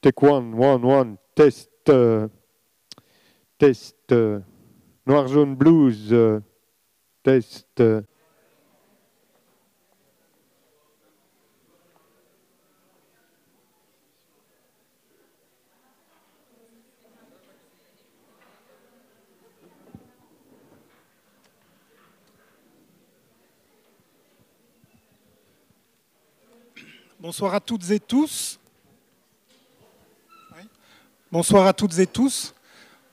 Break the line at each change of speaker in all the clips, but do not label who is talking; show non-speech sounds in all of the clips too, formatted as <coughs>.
take one, one, one, test, euh, test, euh, noir, jaune, blues, euh, test. euh.
Bonsoir à toutes et tous. Bonsoir à toutes et tous.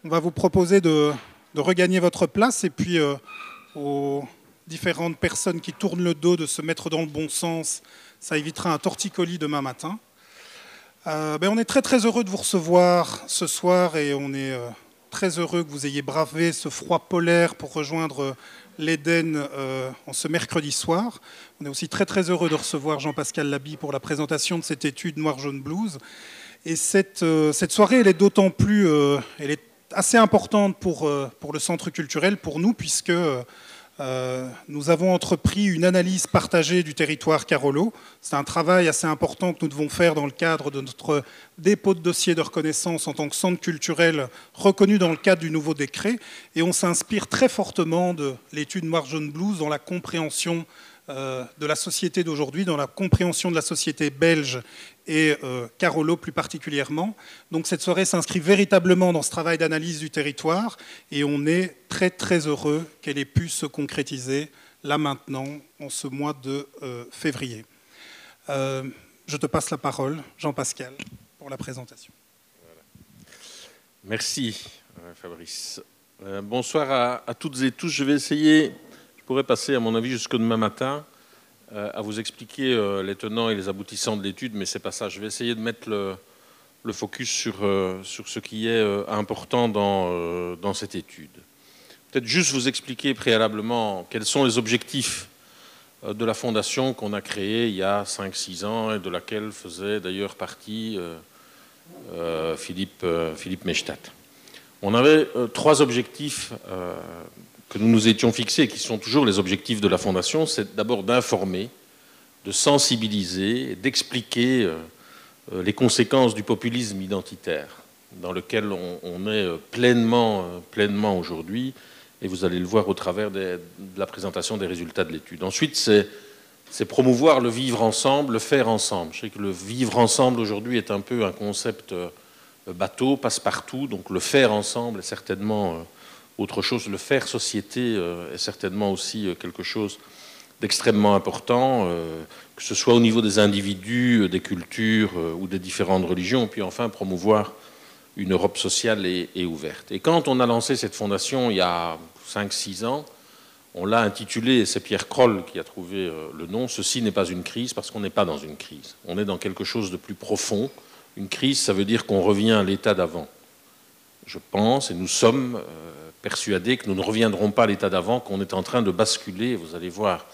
On va vous proposer de, regagner votre place et puis euh, aux différentes personnes qui tournent le dos de se mettre dans le bon sens. Ça évitera un torticolis demain matin. Euh, ben, on est très très heureux de vous recevoir ce soir et on est euh, très heureux que vous ayez bravé ce froid polaire pour rejoindre l'Éden en ce mercredi soir. On est aussi très très heureux de recevoir Jean-Pascal Labi pour la présentation de cette étude Noir Jaune Blues. Et cette, euh, cette soirée, elle est d'autant plus, euh, elle est assez importante pour, euh, pour le centre culturel, pour nous, puisque nous avons entrepris une analyse partagée du territoire Carolo. C'est un travail assez important que nous devons faire dans le cadre de notre dépôt de dossier de reconnaissance en tant que centre culturel reconnu dans le cadre du nouveau décret. Et on s'inspire très fortement de l'étude Jaune Blues dans la compréhension de la société d'aujourd'hui, dans la compréhension de la société belge et euh, Carolo plus particulièrement. Donc cette soirée s'inscrit véritablement dans ce travail d'analyse du territoire et on est très très heureux qu'elle ait pu se concrétiser là maintenant, en ce mois de euh, février. Euh, je te passe la parole, Jean-Pascal, pour la présentation.
Merci, euh, Fabrice. Euh, bonsoir à, toutes et tous. Je vais essayer, pourrais passer à mon avis jusqu'au demain matin, euh, à vous expliquer euh, les tenants et les aboutissants de l'étude, mais c'est pas ça. Je vais essayer de mettre le, focus sur, euh, sur ce qui est important dans, cette étude. Peut-être juste vous expliquer préalablement quels sont les objectifs de la fondation qu'on a créée il y a 5-6 ans et de laquelle faisait d'ailleurs partie Philippe, Philippe Mechtat. On avait trois objectifs que nous nous étions fixés, et qui sont toujours les objectifs de la Fondation. C'est d'abord d'informer, de sensibiliser, d'expliquer euh, euh, les conséquences du populisme identitaire dans lequel on, est euh, pleinement, pleinement aujourd'hui, et vous allez le voir au travers de la présentation des résultats de l'étude. Ensuite, c'est promouvoir le vivre ensemble, le faire ensemble. Je sais que le vivre ensemble aujourd'hui est un peu un concept bateau, passe-partout, donc le faire ensemble est certainement autre chose. Le faire société euh, est certainement aussi euh, quelque chose d'extrêmement important, euh, que ce soit au niveau des individus, des cultures ou des différentes religions, puis enfin promouvoir une Europe sociale et, ouverte. Et quand on a lancé cette fondation il y a 5-6 ans, on l'a intitulé, et c'est Pierre Kroll qui a trouvé le nom, Ceci n'est pas une crise, parce qu'on n'est pas dans une crise. On est dans quelque chose de plus profond. Une crise, ça veut dire qu'on revient à l'état d'avant. Je pense, et nous sommes euh, persuadés que nous ne reviendrons pas à l'état d'avant, qu'on est en train de basculer, vous allez voir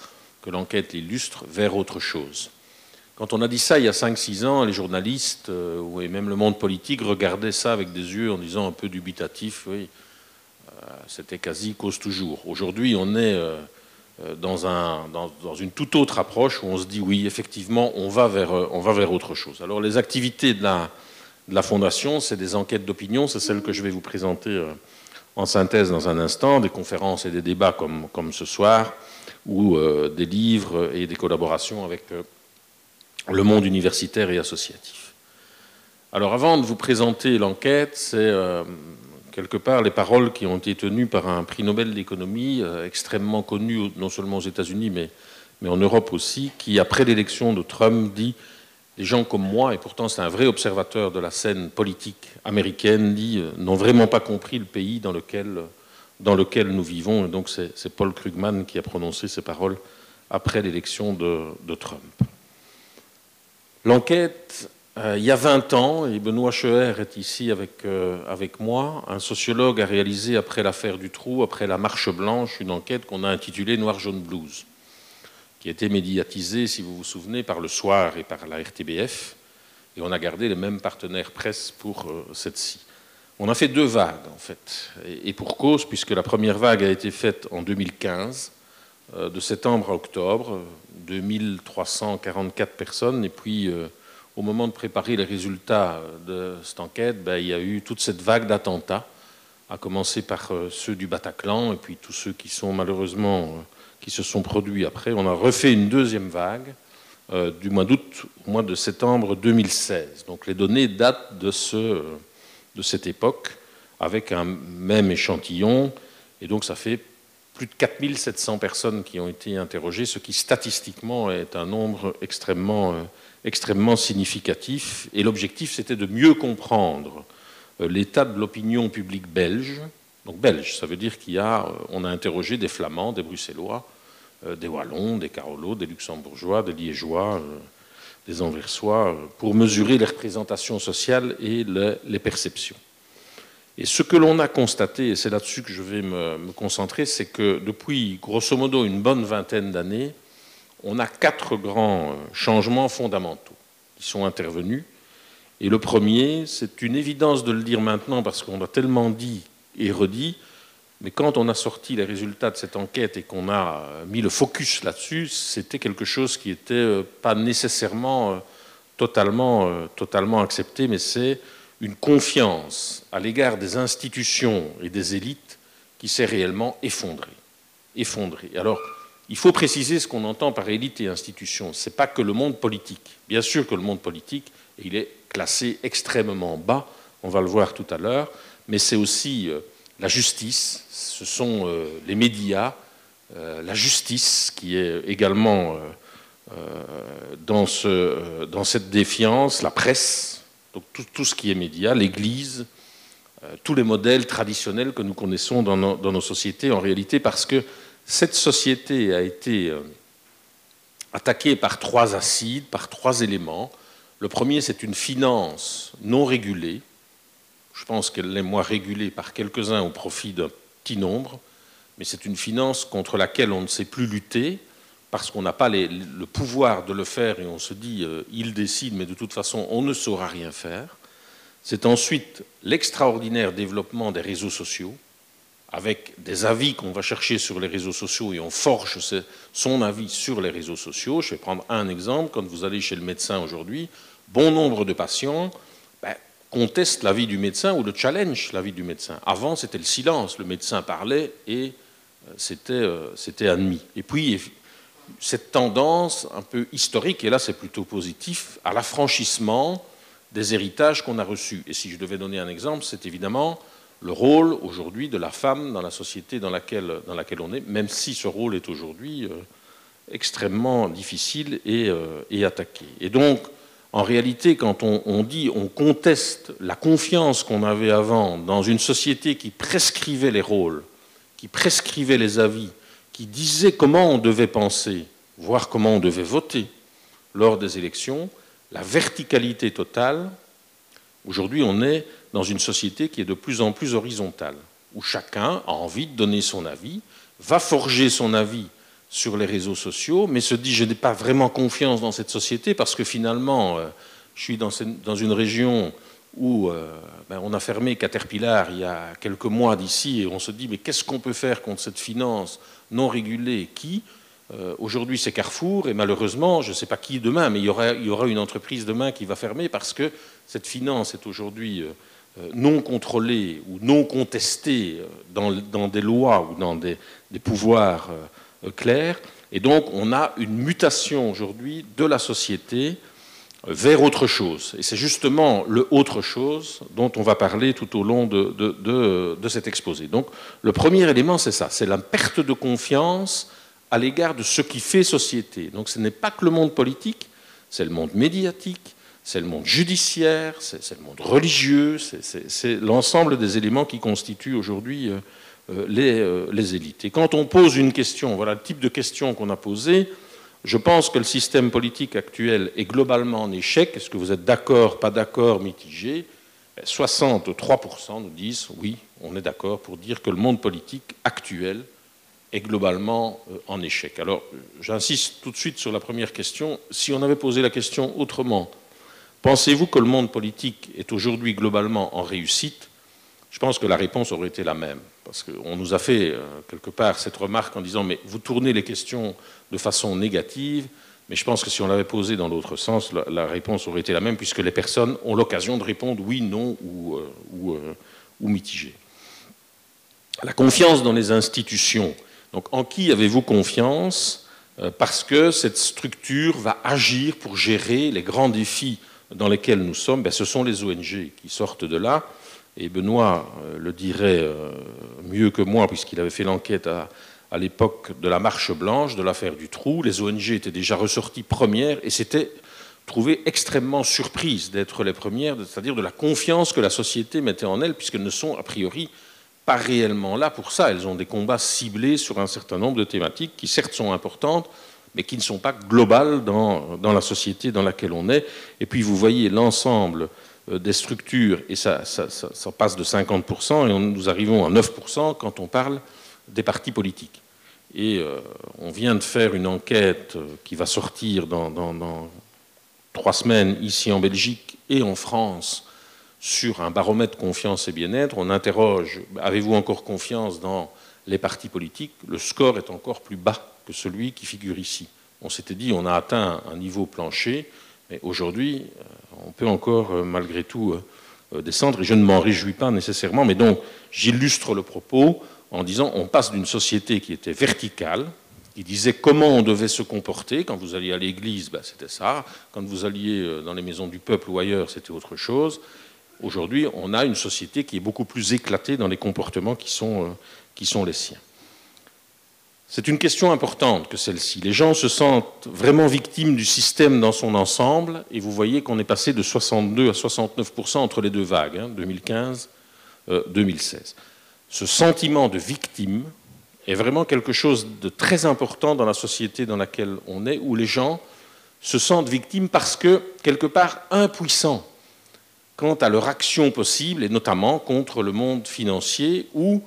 que l'enquête l'illustre, vers autre chose. Quand on a dit ça il y a 5-6 ans, les journalistes, euh, et même le monde politique, regardaient ça avec des yeux en disant un peu dubitatifs, oui, c'était quasi cause toujours. Aujourd'hui, on est euh, euh, dans, un, dans, dans une toute autre approche où on se dit oui, effectivement, on va vers, euh, autre chose. Alors, les activités de la, de la Fondation, c'est des enquêtes d'opinion, c'est celle que je vais vous présenter euh, en synthèse dans un instant, des conférences et des débats comme, comme ce soir, ou euh, des livres et des collaborations avec euh, le monde universitaire et associatif. Alors, avant de vous présenter l'enquête, c'est euh, quelque part les paroles qui ont été tenues par un prix Nobel d'économie extrêmement connu non seulement aux États-Unis mais, mais en Europe aussi, qui après l'élection de Trump dit les gens comme moi, et pourtant c'est un vrai observateur de la scène politique américaine, euh, n'ont vraiment pas compris le pays dans lequel, lequel nous vivons. Et donc c'est Paul Krugman qui a prononcé ces paroles après l'élection de, Trump. L'enquête euh, il y a 20 ans, et Benoît Scheer est ici avec, euh, avec moi, un sociologue a réalisé après l'affaire du trou, après la marche blanche, une enquête qu'on a intitulée Noir jaune blues, qui a été médiatisée, si vous vous souvenez, par le soir et par la RTBF, et on a gardé les mêmes partenaires presse pour euh, cette-ci. On a fait deux vagues, en fait, et, pour cause, puisque la première vague a été faite en 2015, euh, de septembre à octobre, 2344 personnes, et puis euh, au moment de préparer les résultats de cette enquête, ben, il y a eu toute cette vague d'attentats, à commencer par ceux du Bataclan et puis tous ceux qui sont malheureusement qui se sont produits après. On a refait une deuxième vague du mois d'août au mois de septembre 2016. Donc les données datent de, ce, de cette époque avec un même échantillon et donc ça fait plus de 4700 personnes qui ont été interrogées, ce qui statistiquement est un nombre extrêmement, euh, extrêmement significatif. Et l'objectif, c'était de mieux comprendre euh, l'état de l'opinion publique belge. Donc belge, ça veut dire y a, euh, on a interrogé des Flamands, des Bruxellois, des Wallons, des Carolos, des Luxembourgeois, des Liégeois, des Anversois, pour mesurer les représentations sociales et les perceptions. Et ce que l'on a constaté, et c'est là-dessus que je vais me, concentrer, c'est que depuis grosso modo une bonne vingtaine d'années, on a quatre grands euh, changements fondamentaux qui sont intervenus. Et le premier, c'est une évidence de le dire maintenant parce qu'on a tellement dit et redit, mais quand on a sorti les résultats de cette enquête et qu'on a euh, mis le focus là-dessus, c'était quelque chose qui n'était euh, pas nécessairement totalement, totalement accepté, mais c'est une confiance à l'égard des institutions et des élites qui s'est réellement effondrée. effondrée. Alors, il faut préciser ce qu'on entend par élite et institution. Ce n'est pas que le monde politique. Bien sûr que le monde politique, il est classé extrêmement bas, on va le voir tout à l'heure, mais c'est aussi euh, la justice, ce sont euh, les médias, euh, la justice qui est également dans, ce, dans cette défiance, la presse, donc tout, ce qui est média, l'Église, tous les modèles traditionnels que nous connaissons dans nos, sociétés en réalité, parce que cette société a été attaquée par trois acides, par trois éléments. Le premier, c'est une finance non régulée. Je pense qu'elle est moins régulée par quelques-uns au profit d'un petit nombre, mais c'est une finance contre laquelle on ne sait plus lutter parce qu'on n'a pas le pouvoir de le faire et on se dit euh, il décide, mais de toute façon on ne saura rien faire. C'est ensuite l'extraordinaire développement des réseaux sociaux, avec des avis qu'on va chercher sur les réseaux sociaux et on forge son avis sur les réseaux sociaux. Je vais prendre un exemple. Quand vous allez chez le médecin aujourd'hui, bon nombre de patients contestent l'avis du médecin ou le challenge l'avis du médecin. Avant, c'était le silence. Le médecin parlait et euh, euh, c'était admis. Et puis, cette tendance un peu historique, et là c'est plutôt positif, à l'affranchissement des héritages qu'on a reçus. Et si je devais donner un exemple, c'est évidemment le rôle aujourd'hui de la femme dans la société dans laquelle, dans laquelle on est, même si ce rôle est aujourd'hui euh, extrêmement difficile et, et, attaqué. Et donc, en réalité, quand on, dit, on conteste la confiance qu'on avait avant dans une société qui prescrivait les rôles, qui prescrivait les avis, qui disait comment on devait penser, voire comment on devait voter lors des élections, la verticalité totale, aujourd'hui on est dans une société qui est de plus en plus horizontale, où chacun a envie de donner son avis, va forger son avis sur les réseaux sociaux, mais se dit je n'ai pas vraiment confiance dans cette société parce que finalement euh, je suis dans une région où euh, ben, on a fermé Caterpillar il y a quelques mois d'ici et on se dit mais qu'est-ce qu'on peut faire contre cette finance non régulée qui euh, aujourd'hui c'est Carrefour et malheureusement je ne sais pas qui demain mais il y, aura, il y, aura, une entreprise demain qui va fermer parce que cette finance est aujourd'hui non contrôlée ou non contestée dans, dans des lois ou dans des pouvoirs clairs et donc on a une mutation aujourd'hui de la société vers autre chose. Et c'est justement le autre chose dont on va parler tout au long de, de, cet exposé. Donc le premier élément, c'est ça, c'est la perte de confiance à l'égard de ce qui fait société. Donc ce n'est pas que le monde politique, c'est le monde médiatique, c'est le monde judiciaire, c'est le monde religieux, c'est l'ensemble des éléments qui constituent aujourd'hui euh, euh, les, euh, les élites. Et quand on pose une question, voilà le type de question qu'on a posé, je pense que le système politique actuel est globalement en échec. Est-ce que vous êtes d'accord, pas d'accord, mitigé? 63% nous disent oui, on est d'accord pour dire que le monde politique actuel est globalement euh, en échec. Alors, j'insiste tout de suite sur la première question. Si on avait posé la question autrement, pensez-vous que le monde politique est aujourd'hui globalement en réussite? Je pense que la réponse aurait été la même. Parce qu'on nous a fait euh, quelque part cette remarque en disant mais vous tournez les questions de façon négative, Mais je pense que si on l'avait posé dans l'autre sens, la, réponse aurait été la même, puisque les personnes ont l'occasion de répondre oui, non ou, euh, euh, mitigé. La confiance dans les institutions. Donc, en qui avez-vous confiance Parce que cette structure va agir pour gérer les grands défis dans lesquels nous sommes? Ben, ce sont les ONG qui sortent de là. Et Benoît le dirait mieux que moi, puisqu'il avait fait l'enquête à, l'époque de la Marche Blanche, de l'affaire du Trou. Les ONG étaient déjà ressorties premières et s'étaient trouvées extrêmement surprises d'être les premières, c'est-à-dire de la confiance que la société mettait en elles, puisqu'elles ne sont a priori pas réellement là pour ça. Elles ont des combats ciblés sur un certain nombre de thématiques qui certes sont importantes, mais qui ne sont pas globales dans, la société dans laquelle on est. Et puis vous voyez l'ensemble euh, des structures, et ça, ça, passe de 50%, et nous arrivons à 9% quand on parle des partis politiques. Et euh, on vient de faire une enquête euh, qui va sortir dans, trois semaines ici en Belgique et en France sur un baromètre confiance et bien-être. On interroge, avez-vous encore confiance dans les partis politiques? Le score est encore plus bas que celui qui figure ici. On s'était dit, on a atteint un niveau plancher, mais aujourd'hui, euh, on peut encore malgré tout descendre, et je ne m'en réjouis pas nécessairement, mais donc j'illustre le propos en disant on passe d'une société qui était verticale, qui disait comment on devait se comporter. Quand vous alliez à l'église, ben, c'était ça. Quand vous alliez euh, dans les maisons du peuple ou ailleurs, c'était autre chose. Aujourd'hui, on a une société qui est beaucoup plus éclatée dans les comportements euh, qui sont les siens. C'est une question importante que celle-ci. Les gens se sentent vraiment victimes du système dans son ensemble, et vous voyez qu'on est passé de 62 à 69% entre les deux vagues, 2015-2016. Hein, ce sentiment de victime est vraiment quelque chose de très important dans la société dans laquelle on est, où les gens se sentent victimes parce que, quelque part, impuissants quant à leur action possible, et notamment contre le monde financier ou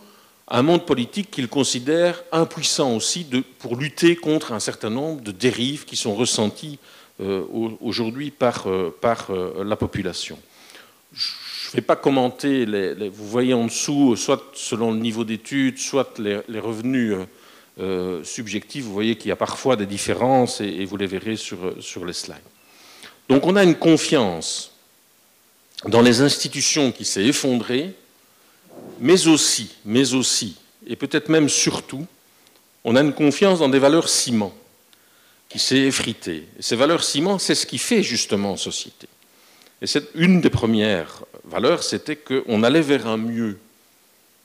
un monde politique qu'ils considèrent impuissant aussi pour lutter contre un certain nombre de dérives qui sont ressenties euh, aujourd'hui par, euh, euh, la population ne vais pas commenter, les, vous voyez en dessous, soit selon le niveau d'études, soit les, revenus subjectifs, vous voyez qu'il y a parfois des différences et, vous les verrez sur, sur les slides. Donc on a une confiance dans les institutions qui s'est effondrée, mais aussi, mais aussi, et peut-être même surtout, on a une confiance dans des valeurs ciment qui s'est effritée. Et ces valeurs ciment, c'est ce qui fait justement société. Et c'est une des premières valeurs, c'était qu'on allait vers un mieux,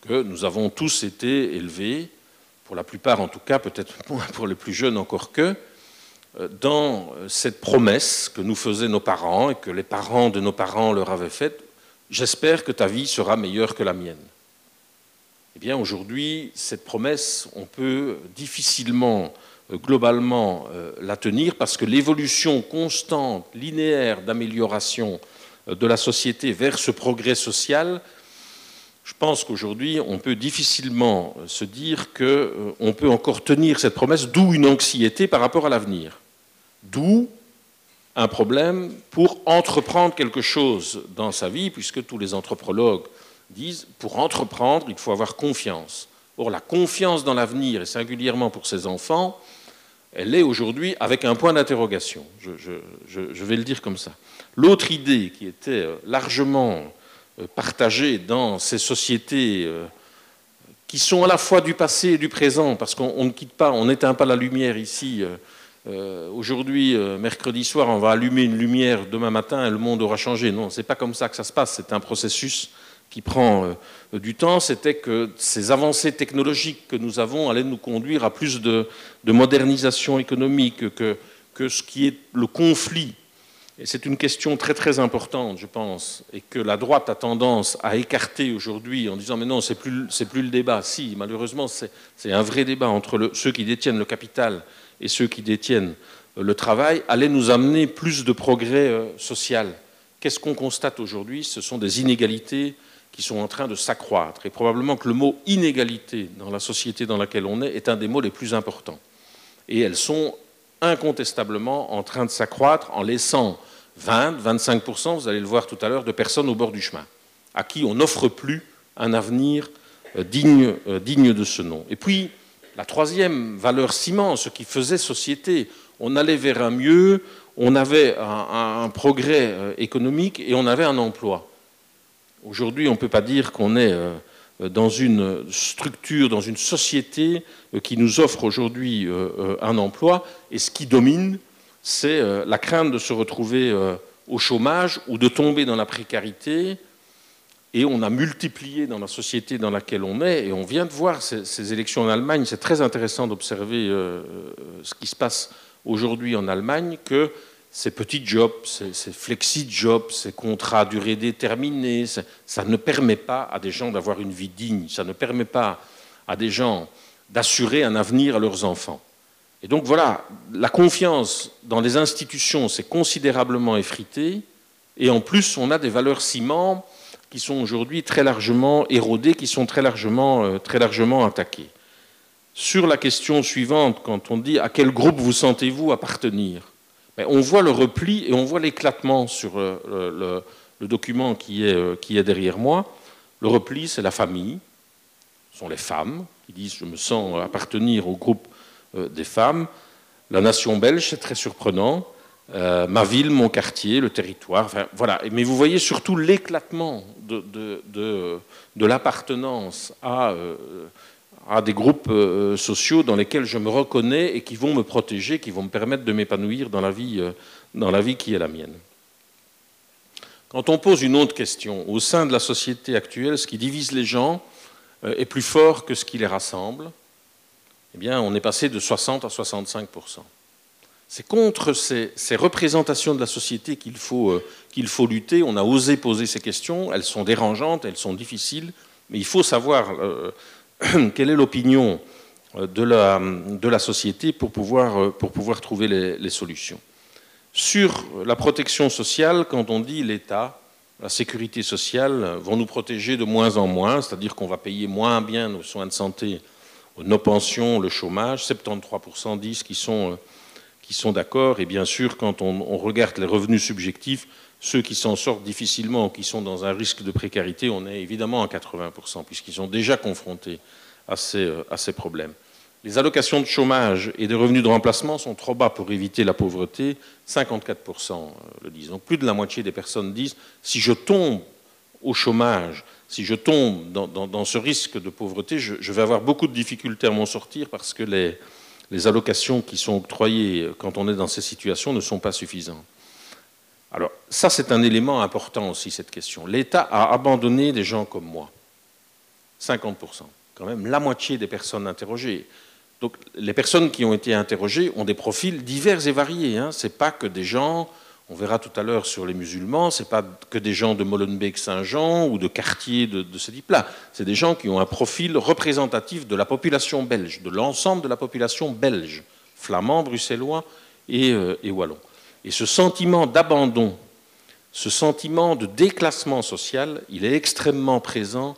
que nous avons tous été élevés, pour la plupart en tout cas, peut-être <laughs> moins pour les plus jeunes encore que, euh, dans cette promesse que nous faisaient nos parents et que les parents de nos parents leur avaient faite, j'espère que ta vie sera meilleure que la mienne. Eh bien aujourd'hui, cette promesse, on peut difficilement, euh, globalement, euh, la tenir parce que l'évolution constante, linéaire d'amélioration de la société vers ce progrès social, je pense qu'aujourd'hui, on peut difficilement se dire qu'on euh, peut encore tenir cette promesse, d'où une anxiété par rapport à l'avenir. D'où un problème pour entreprendre quelque chose dans sa vie, puisque tous les anthropologues disent, pour entreprendre, il faut avoir confiance. Or, la confiance dans l'avenir, et singulièrement pour ces enfants, elle est aujourd'hui avec un point d'interrogation. je, vais le dire comme ça. L'autre idée qui était euh, largement euh, partagée dans ces sociétés euh, qui sont à la fois du passé et du présent, parce qu'on ne quitte pas, on n'éteint pas la lumière ici. Aujourd'hui, mercredi soir, on va allumer une lumière, demain matin, et le monde aura changé. Non, ce n'est pas comme ça que ça se passe. C'est un processus qui prend du temps. C'était que ces avancées technologiques que nous avons allaient nous conduire à plus de, modernisation économique, que, que ce qui est le conflit et c'est une question très très importante, je pense, et que la droite a tendance à écarter aujourd'hui en disant mais non, c'est plus plus le débat. Si, malheureusement, c'est un vrai débat entre ceux qui détiennent le capital et ceux qui détiennent euh, le travail, allait nous amener plus de progrès euh, social. Qu'est-ce qu'on constate aujourd'hui? Ce sont des inégalités qui sont en train de s'accroître. Et probablement que le mot inégalité dans la société dans laquelle on est est un des mots les plus importants. Et elles sont incontestablement en train de s'accroître en laissant 20, 25%, vous allez le voir tout à l'heure, de personnes au bord du chemin, à qui on n'offre plus un avenir euh, digne, euh, digne de ce nom. Et puis, la troisième valeur ciment, ce qui faisait société, on allait vers un mieux, on avait un, progrès euh, économique et on avait un emploi. Aujourd'hui, on ne peut pas dire qu'on est euh, dans une structure, dans une société euh, qui nous offre aujourd'hui un emploi, et ce qui domine, c'est la crainte de se retrouver au chômage ou de tomber dans la précarité. Et on a multiplié dans la société dans laquelle on est, et on vient de voir ces, élections en Allemagne, c'est très intéressant d'observer ce qui se passe aujourd'hui en Allemagne, que ces petits jobs, ces, flexi-jobs, ces contrats à durée déterminée, ça ne permet pas à des gens d'avoir une vie digne, ça ne permet pas à des gens d'assurer un avenir à leurs enfants. Et donc voilà, la confiance dans les institutions s'est considérablement effritée, et en plus on a des valeurs ciment qui sont aujourd'hui très largement érodées, qui sont très largement, euh, très largement attaquées. Sur la question suivante, quand on dit à quel groupe vous sentez-vous appartenir on voit le repli et on voit l'éclatement sur euh, le, document euh, qui est, derrière moi. Le repli, c'est la famille, ce sont les femmes qui disent je me sens appartenir au groupe euh, des femmes. La nation belge, c'est très surprenant. ma ville, mon quartier, le territoire. voilà. Mais vous voyez surtout l'éclatement de, l'appartenance à à des groupes euh, sociaux dans lesquels je me reconnais et qui vont me protéger, qui vont me permettre de m'épanouir dans, la vie, euh, dans la vie qui est la mienne. Quand on pose une autre question, au sein de la société actuelle, ce qui divise les gens euh, est plus fort que ce qui les rassemble, eh bien, on est passé de 60 à 65% c'est contre ces, représentations de la société qu'il faut, qu'il faut lutter. On a osé poser ces questions. Elles sont dérangeantes, elles sont difficiles, mais il faut savoir <clears throat> quelle est l'opinion euh, de la, de la, société pour pouvoir, euh, pour pouvoir trouver les, solutions? Sur la protection sociale, quand on dit l'État, la sécurité sociale vont nous protéger de moins en moins, c'est-à-dire qu'on va payer moins bien nos soins de santé, nos pensions, le chômage, 73% disent qu'ils sont, euh, qui sont d'accord, et bien sûr, quand on, regarde les revenus subjectifs, ceux qui s'en sortent difficilement ou qui sont dans un risque de précarité, on est évidemment à 80%, puisqu'ils sont déjà confrontés à ces, euh, à ces, problèmes. Les allocations de chômage et des revenus de remplacement sont trop bas pour éviter la pauvreté, 54% euh, le disent. Donc plus de la moitié des personnes disent, si je tombe au chômage, si je tombe dans, ce risque de pauvreté, je, vais avoir beaucoup de difficultés à m'en sortir parce que les, les allocations qui sont octroyées quand on est dans ces situations ne sont pas suffisantes. Alors, ça, c'est un élément important aussi, cette question. L'État a abandonné des gens comme moi. 50%. Quand même la moitié des personnes interrogées. Donc, les personnes qui ont été interrogées ont des profils divers et variés. Hein. Ce n'est pas que des gens, on verra tout à l'heure sur les musulmans, ce n'est pas que des gens de Molenbeek-Saint-Jean ou de quartiers de, ce type-là. C'est des gens qui ont un profil représentatif de la population belge, de l'ensemble de la population belge, flamand, bruxellois et, euh, et wallon. Et ce sentiment d'abandon, ce sentiment de déclassement social, il est extrêmement présent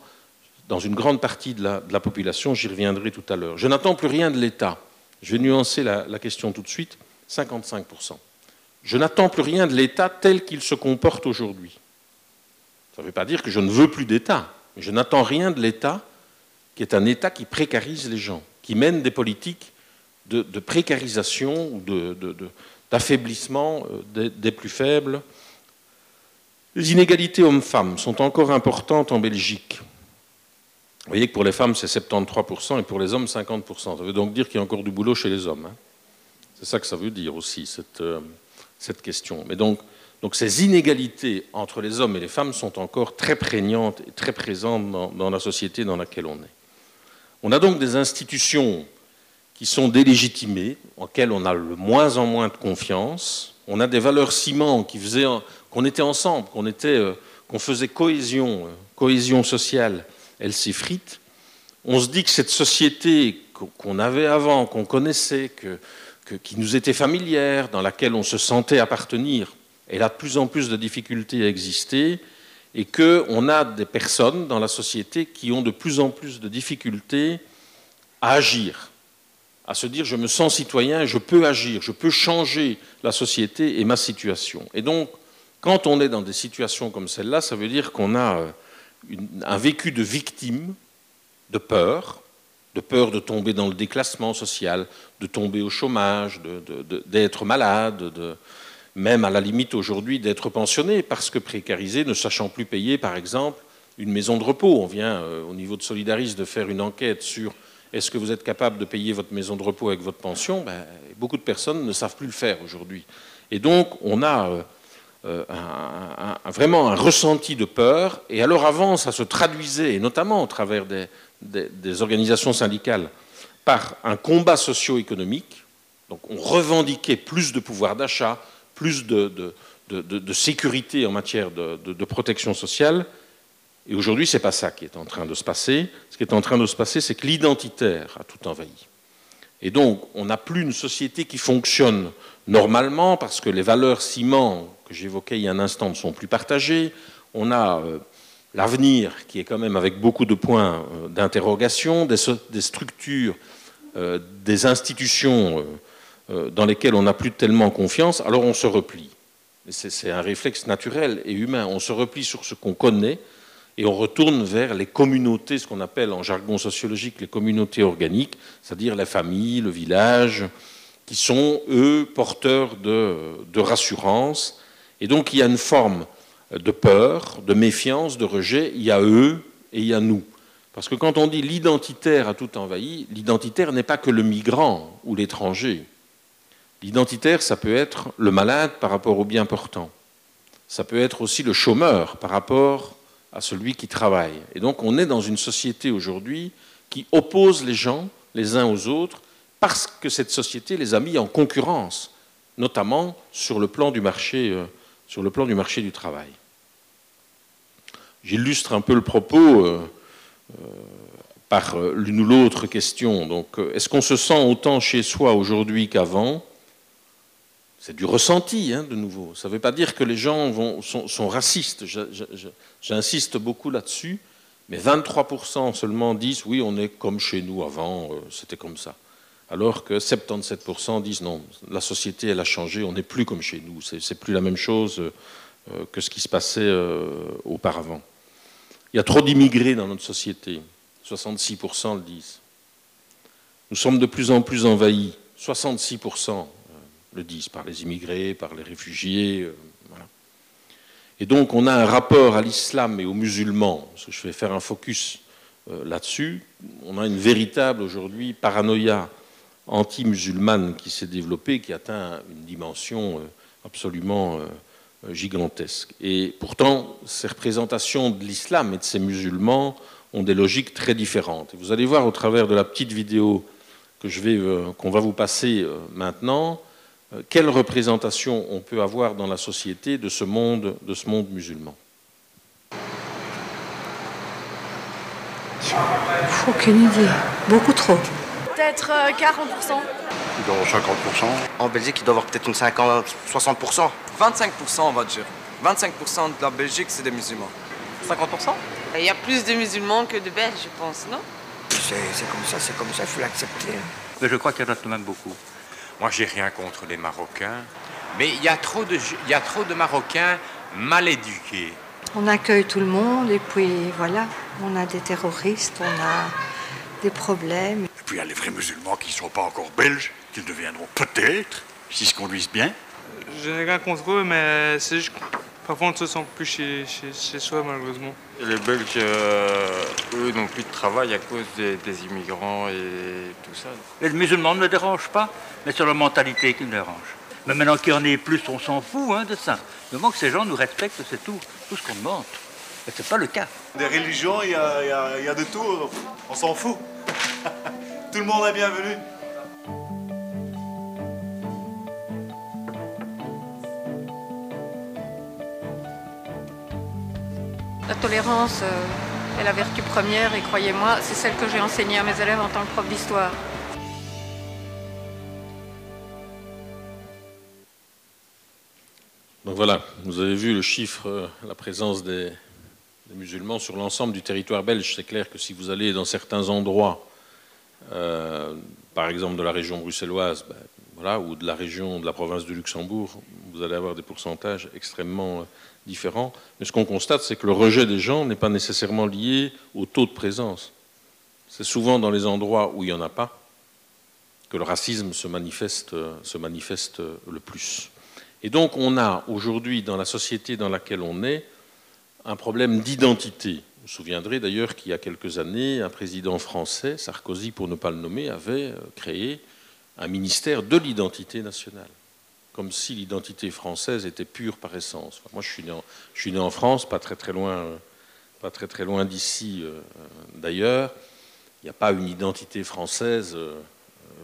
dans une grande partie de la, population, j'y reviendrai tout à l'heure. Je n'attends plus rien de l'État. Je vais nuancer la, question tout de suite, 55%. Je n'attends plus rien de l'État tel qu'il se comporte aujourd'hui. Ça ne veut pas dire que je ne veux plus d'État, je n'attends rien de l'État qui est un État qui précarise les gens, qui mène des politiques de, précarisation ou de, d'affaiblissement euh, des, plus faibles. Les inégalités hommes-femmes sont encore importantes en Belgique. Vous voyez que pour les femmes, c'est 73% et pour les hommes, 50%. Ça veut donc dire qu'il y a encore du boulot chez les hommes. Hein. C'est ça que ça veut dire aussi, cette, euh, cette question. Mais donc, donc, ces inégalités entre les hommes et les femmes sont encore très prégnantes et très présentes dans, dans la société dans laquelle on est. On a donc des institutions qui sont délégitimées, auxquelles on a le moins en moins de confiance. On a des valeurs ciment qui faisaient qu'on était ensemble, qu'on euh, faisait cohésion, euh, cohésion sociale. Elle s'effrite. On se dit que cette société qu'on avait avant, qu'on connaissait, qui nous était familière, dans laquelle on se sentait appartenir, elle a de plus en plus de difficultés à exister et qu'on a des personnes dans la société qui ont de plus en plus de difficultés à agir à se dire je me sens citoyen, je peux agir, je peux changer la société et ma situation. Et donc, quand on est dans des situations comme celle-là, ça veut dire qu'on a euh, un vécu de victime, de peur, de peur de tomber dans le déclassement social, de tomber au chômage, d'être malade, de, même à la limite aujourd'hui d'être pensionné, parce que précarisé, ne sachant plus payer, par exemple, une maison de repos. On vient euh, au niveau de Solidaris de faire une enquête sur est-ce que vous êtes capable de payer votre maison de repos avec votre pension? Ben, Beaucoup de personnes ne savent plus le faire aujourd'hui. Et donc, on a euh, euh, vraiment un ressenti de peur. Et alors avant, ça se traduisait, et notamment au travers des, organisations syndicales, par un combat socio-économique. Donc on revendiquait plus de pouvoir d'achat, plus de, sécurité en matière de, protection sociale. Et aujourd'hui, ce n'est pas ça qui est en train de se passer. Ce qui est en train de se passer, c'est que l'identitaire a tout envahi. Et donc, on n'a plus une société qui fonctionne normalement parce que les valeurs ciment que j'évoquais il y a un instant ne sont plus partagées. On a euh, l'avenir qui est quand même avec beaucoup de points euh, d'interrogation, des, structures, euh, des institutions dans lesquelles on n'a plus tellement confiance, alors on se replie. C'est un réflexe naturel et humain. On se replie sur ce qu'on connaît et on retourne vers les communautés, ce qu'on appelle en jargon sociologique les communautés organiques, c'est-à-dire la famille, le village, qui sont, eux, porteurs de, de rassurance. Et donc il y a une forme de peur, de méfiance, de rejet. Il y a eux et il y a nous. Parce que quand on dit l'identitaire a tout envahi, l'identitaire n'est pas que le migrant ou l'étranger. L'identitaire, ça peut être le malade par rapport au bien portant. Ça peut être aussi le chômeur par rapport à celui qui travaille. Et donc on est dans une société aujourd'hui qui oppose les gens les uns aux autres parce que cette société les a mis en concurrence, notamment sur le plan du marché, euh, plan du, marché du travail. J'illustre un peu le propos euh, euh, par l'une ou l'autre question. Est-ce qu'on se sent autant chez soi aujourd'hui qu'avant? C'est du ressenti, hein, de nouveau. Ça ne veut pas dire que les gens sont, racistes. J'insiste beaucoup là-dessus. Mais 23% seulement disent oui, on est comme chez nous avant, euh, c'était comme ça. Alors que 77% disent non, la société, elle a changé, on n'est plus comme chez nous. C'est plus la même chose euh, que ce qui se passait euh, auparavant. Il y a trop d'immigrés dans notre société. 66% le disent. Nous sommes de plus en plus envahis. 66% le disent, par les immigrés, par les réfugiés. Euh, et donc on a un rapport à l'islam et aux musulmans, parce que je vais faire un focus euh, là-dessus, on a une véritable aujourd'hui paranoïa anti-musulmane qui s'est développée, qui atteint une dimension euh, absolument gigantesque. Et pourtant, ces représentations de l'islam et de ces musulmans ont des logiques très différentes. Et vous allez voir au travers de la petite vidéo que qu'on va vous passer maintenant, quelle représentation on peut avoir dans la société de ce monde, de ce monde musulman?
Aucune idée. Beaucoup trop.
Peut-être 40%.
Il doit avoir 50%.
En Belgique, il doit avoir peut-être une 50, 60%.
25% on va dire. 25% de la Belgique, c'est des musulmans.
50%
Il y a plus de musulmans que de Belges, je pense, non?
C'est comme ça, c'est comme ça, il faut l'accepter.
Mais je crois qu'il y en a tout de même beaucoup.
Moi, j'ai rien contre les Marocains, mais il y, a trop de, il y a trop de Marocains mal éduqués.
On accueille tout le monde et puis voilà, on a des terroristes, on a des problèmes.
Et puis il y a les vrais musulmans qui ne sont pas encore belges, qu'ils deviendront peut-être, s'ils se conduisent bien.
Je n'ai rien contre eux, mais c'est juste Parfois, on ne se sent plus chez, chez, soi, malheureusement.
Les Belges, euh, eux, n'ont plus de travail à cause des, immigrants et tout ça.
Les musulmans ne me dérangent pas, mais c'est leur mentalité qui me dérange. Mais maintenant qu'il y en ait plus, on s'en fout hein, de ça. Le moment que ces gens nous respectent, c'est tout. Tout ce qu'on demande. Mais ce n'est pas le cas.
Des religions, il y a, y a de tout. On s'en fout. <laughs> tout le monde est bienvenu.
La tolérance euh, est la vertu première et croyez-moi, c'est celle que j'ai enseignée à mes élèves en tant que prof d'histoire.
Donc voilà, vous avez vu le chiffre, euh, la présence des, musulmans sur l'ensemble du territoire belge. C'est clair que si vous allez dans certains endroits, euh, par exemple de la région bruxelloise, ben, voilà, ou de la région de la province de Luxembourg, vous allez avoir des pourcentages extrêmement différents. Mais ce qu'on constate, c'est que le rejet des gens n'est pas nécessairement lié au taux de présence. c'est souvent dans les endroits où il n'y en a pas que le racisme se manifeste, se manifeste le plus. Et donc on a aujourd'hui dans la société dans laquelle on est un problème d'identité. Vous vous souviendrez d'ailleurs qu'il y a quelques années, un président français, Sarkozy pour ne pas le nommer, avait euh, créé un ministère de l'identité nationale, comme si l'identité française était pure par essence. moi, je suis, né en, France, pas très très loin, euh, d'ici euh, d'ailleurs. Il n'y a pas une identité française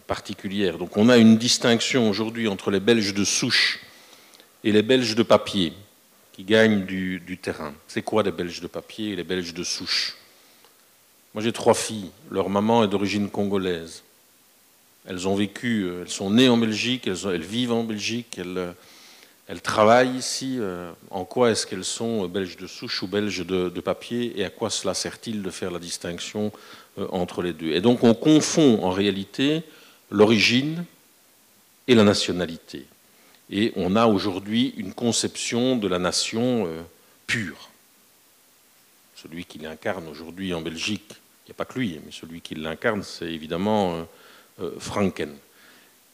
particulière. Donc on a une distinction aujourd'hui entre les Belges de souche et les Belges de papier qui gagnent du, terrain. C'est quoi les Belges de papier et les Belges de souche? Moi j'ai trois filles, leur maman est d'origine congolaise. Elles ont vécu, euh, elles sont nées en Belgique, elles, vivent en Belgique, elles, elles travaillent ici. Euh, en quoi est-ce qu'elles sont euh, belges de souche ou belges de, papier et à quoi cela sert-il de faire la distinction entre les deux Et donc on confond en réalité l'origine et la nationalité. Et on a aujourd'hui une conception de la nation euh, pure. Celui qui l'incarne aujourd'hui en Belgique, il n'y a pas que lui, mais celui qui l'incarne, c'est évidemment euh, euh, Franken.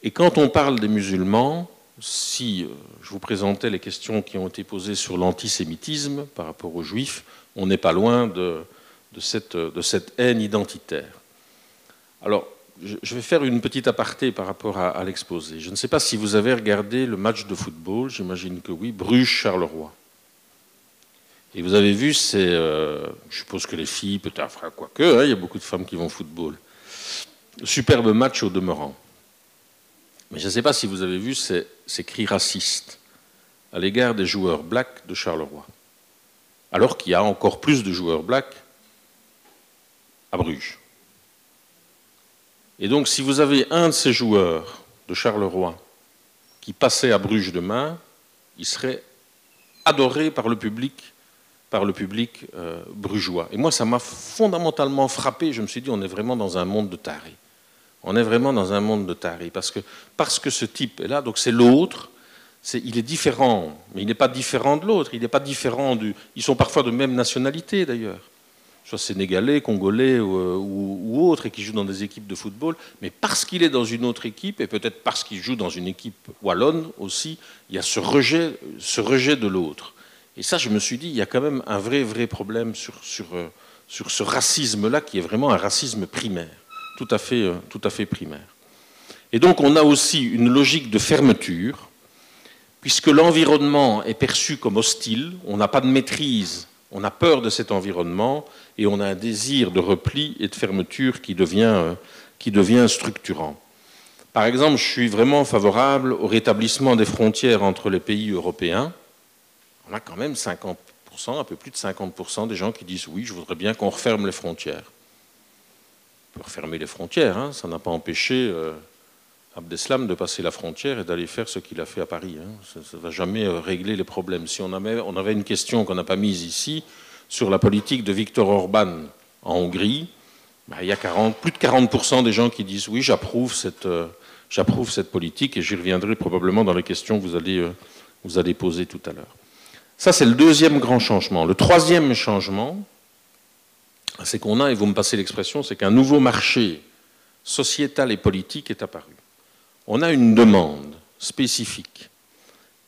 Et quand on parle des musulmans, si je vous présentais les questions qui ont été posées sur l'antisémitisme par rapport aux juifs, on n'est pas loin de, cette, haine identitaire. Alors, je vais faire une petite aparté par rapport à, l'exposé. Je ne sais pas si vous avez regardé le match de football, j'imagine que oui, Bruges-Charleroi. Et vous avez vu, c'est, euh, je suppose que les filles, peut-être, quoique, hein, il y a beaucoup de femmes qui vont au football. Superbe match au demeurant. Mais je ne sais pas si vous avez vu ces, cris racistes à l'égard des joueurs blacks de Charleroi. Alors qu'il y a encore plus de joueurs blacks à Bruges. Et donc, si vous avez un de ces joueurs de Charleroi qui passait à Bruges demain, il serait adoré par le public, par le public euh, brugeois. Et moi, ça m'a fondamentalement frappé. Je me suis dit, on est vraiment dans un monde de tarés. On est vraiment dans un monde de tarés. Parce que, ce type est là, donc c'est l'autre, il est différent, mais il n'est pas différent de l'autre. Il n'est pas différent du. Ils sont parfois de même nationalité d'ailleurs soit sénégalais, congolais ou, ou, autres, et qui joue dans des équipes de football, mais parce qu'il est dans une autre équipe, et peut-être parce qu'il joue dans une équipe wallonne aussi, il y a ce rejet, de l'autre. Et ça, je me suis dit, il y a quand même un vrai, vrai problème sur, euh, sur ce racisme-là, qui est vraiment un racisme primaire, tout à, fait, euh, tout primaire. Et donc, on a aussi une logique de fermeture, puisque l'environnement est perçu comme hostile, on n'a pas de maîtrise on a peur de cet environnement et on a un désir de repli et de fermeture qui devient, euh, qui devient structurant. Par exemple, je suis vraiment favorable au rétablissement des frontières entre les pays européens. On a quand même 50%, un peu plus de 50% des gens qui disent oui, je voudrais bien qu'on referme les frontières. Peut refermer les frontières, hein, ça n'a pas empêché euh, Abdeslam de passer la frontière et d'aller faire ce qu'il a fait à Paris. Hein. Ça ne va jamais euh, régler les problèmes. Si on avait, une question qu'on n'a pas mise ici sur la politique de Viktor Orban en Hongrie, bah, il y a 40, plus de 40% des gens qui disent oui, j'approuve cette, euh, j'approuve cette politique et j'y reviendrai probablement dans les questions que vous allez, vous allez poser tout à l'heure. Ça, c'est le deuxième grand changement. Le troisième changement, c'est qu'on a, et vous me passez l'expression, c'est qu'un nouveau marché sociétal et politique est apparu on a une demande spécifique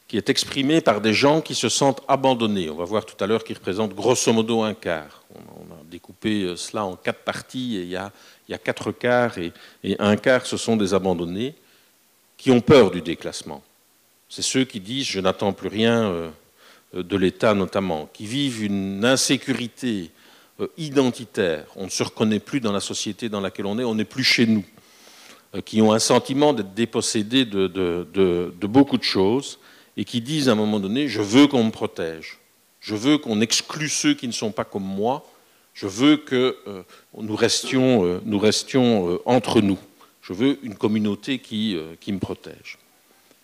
qui est exprimée par des gens qui se sentent abandonnés. On va voir tout à l'heure qu'ils représentent grosso modo un quart. On a découpé euh, cela en quatre parties et il y a, quatre quarts et, un quart ce sont des abandonnés qui ont peur du déclassement. C'est ceux qui disent je n'attends plus rien euh, de l'État notamment, qui vivent une insécurité euh, identitaire. On ne se reconnaît plus dans la société dans laquelle on est, on n'est plus chez nous. Euh, qui ont un sentiment d'être dépossédés de, beaucoup de choses et qui disent à un moment donné, je veux qu'on me protège, je veux qu'on exclue ceux qui ne sont pas comme moi, je veux que nous restions, euh, nous restions entre nous, je veux une communauté qui, qui me protège.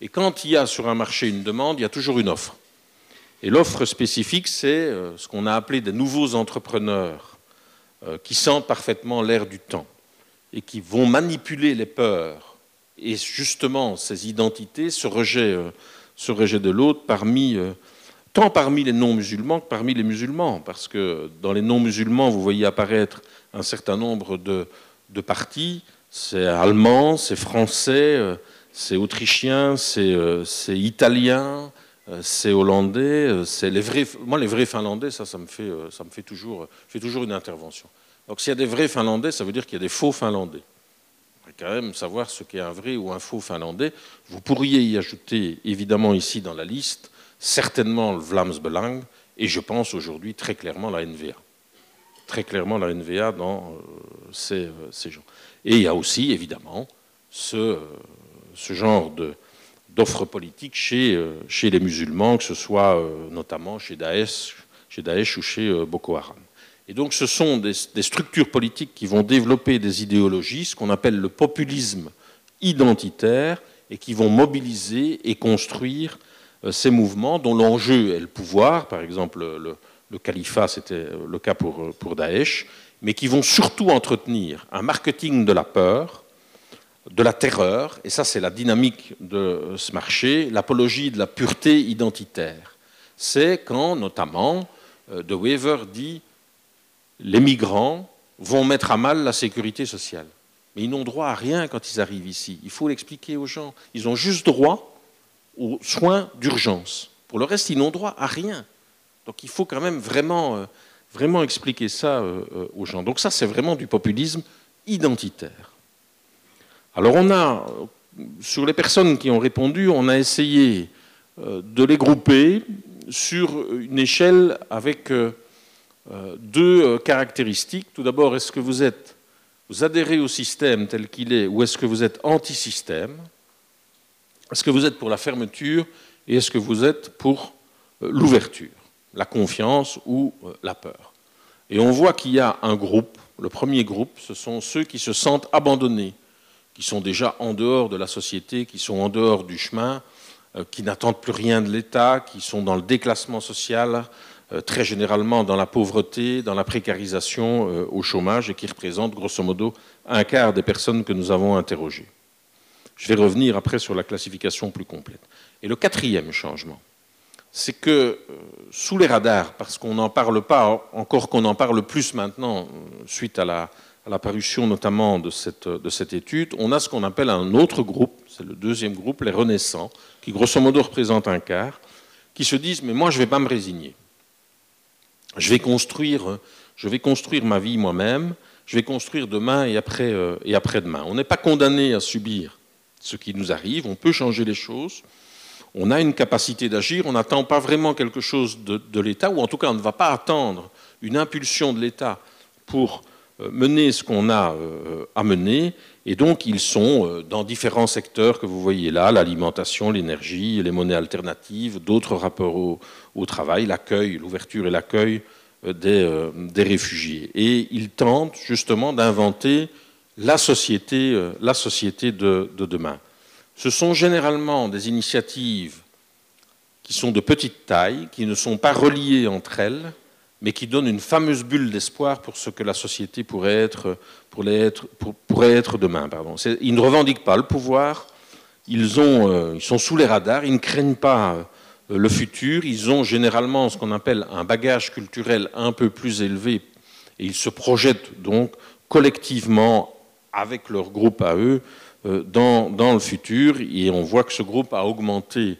Et quand il y a sur un marché une demande, il y a toujours une offre. Et l'offre spécifique, c'est ce qu'on a appelé des nouveaux entrepreneurs qui sentent parfaitement l'air du temps et qui vont manipuler les peurs. Et justement ces identités, ce rejet, euh, ce rejet de l'autre parmi, euh, tant parmi les non-musulmans que parmi les musulmans, parce que dans les non-musulmans, vous voyez apparaître un certain nombre de, de partis, c'est allemand, c'est français, euh, c'est autrichien, c'est euh, italien, euh, c'est hollandais, c'est les vrais. Moi, les vrais finlandais, ça, ça me fait, ça me fait toujours, toujours une intervention. Donc, s'il y a des vrais finlandais, ça veut dire qu'il y a des faux finlandais. Il faut quand même savoir ce qu'est un vrai ou un faux finlandais. Vous pourriez y ajouter, évidemment, ici dans la liste, certainement le Vlaams Belang, et je pense aujourd'hui très clairement la NVA. Très clairement la NVA dans ces, gens. Et il y a aussi, évidemment, ce, genre d'offres politiques chez, euh, chez les musulmans, que ce soit euh, notamment chez Daesh, chez Daesh ou chez euh, Boko Haram. Et donc ce sont des, structures politiques qui vont développer des idéologies, ce qu'on appelle le populisme identitaire, et qui vont mobiliser et construire ces mouvements dont l'enjeu est le pouvoir, par exemple le, le califat, c'était le cas pour, pour Daesh, mais qui vont surtout entretenir un marketing de la peur, de la terreur, et ça c'est la dynamique de ce marché, l'apologie de la pureté identitaire. C'est quand, notamment, euh, De Wever dit les migrants vont mettre à mal la sécurité sociale. Mais ils n'ont droit à rien quand ils arrivent ici. Il faut l'expliquer aux gens. Ils ont juste droit aux soins d'urgence. Pour le reste, ils n'ont droit à rien. Donc il faut quand même vraiment euh, vraiment expliquer ça euh, aux gens. Donc ça, c'est vraiment du populisme identitaire. Alors on a, sur les personnes qui ont répondu, on a essayé euh, de les grouper sur une échelle avec deux caractéristiques. Tout d'abord, est-ce que vous êtes, vous adhérez au système tel qu'il est, ou est-ce que vous êtes anti-système? Est-ce que vous êtes pour la fermeture et est-ce que vous êtes pour l'ouverture la confiance ou euh, la peur? Et on voit qu'il y a un groupe, le premier groupe, ce sont ceux qui se sentent abandonnés, qui sont déjà en dehors de la société, qui sont en dehors du chemin, euh, qui n'attendent plus rien de l'État, qui sont dans le déclassement social, euh, très généralement dans la pauvreté, dans la précarisation, au chômage, et qui représentent grosso modo un quart des personnes que nous avons interrogées. Je vais revenir après sur la classification plus complète. Et le quatrième changement, c'est que euh, sous les radars, parce qu'on n'en parle pas, encore qu'on en parle plus maintenant, euh, suite à la, parution notamment de cette, de cette, étude, on a ce qu'on appelle un autre groupe, c'est le deuxième groupe, les renaissants, qui grosso modo représentent un quart, qui se disent mais moi je ne vais pas me résigner. Je vais construire, je vais construire ma vie moi-même, je vais construire demain euh, et après-demain. On n'est pas condamné à subir ce qui nous arrive, on peut changer les choses on a une capacité d'agir, on n'attend pas vraiment quelque chose de, l'État, ou en tout cas on ne va pas attendre une impulsion de l'État pour mener ce qu'on a euh, à mener, et donc ils sont euh, dans différents secteurs que vous voyez là, l'alimentation, l'énergie, les monnaies alternatives, d'autres rapports au, travail, l'accueil, l'ouverture et l'accueil des, réfugiés. Et ils tentent justement d'inventer la société, la société de demain. Ce sont généralement des initiatives qui sont de petite taille, qui ne sont pas reliées entre elles, mais qui donnent une fameuse bulle d'espoir pour ce que la société pourrait être, pourrait être, demain. Pardon. Ils ne revendiquent pas le pouvoir, ils, ont, euh, ils, sont sous les radars, ils ne craignent pas euh, le futur, ils ont généralement ce qu'on appelle un bagage culturel un peu plus élevé, et ils se projettent donc collectivement avec leur groupe à eux euh, dans, le futur. Et on voit que ce groupe a augmenté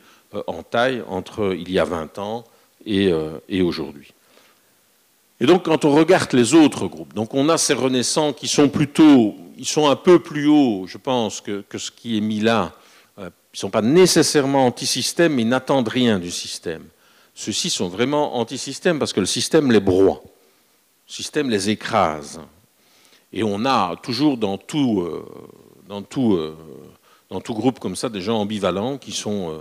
en taille entre il y a 20 ans et, aujourd'hui. Et donc, quand on regarde les autres groupes, donc on a ces renaissants qui sont plutôt, ils sont un peu plus hauts, je pense, que, ce qui est mis là. Ils ne sont pas nécessairement anti-système, mais ils n'attendent rien du système. Ceux-ci sont vraiment anti-système parce que le système les broie. Le système les écrase. Et on a toujours dans tout, dans tout, euh, dans tout groupe comme ça des gens ambivalents qui sont euh,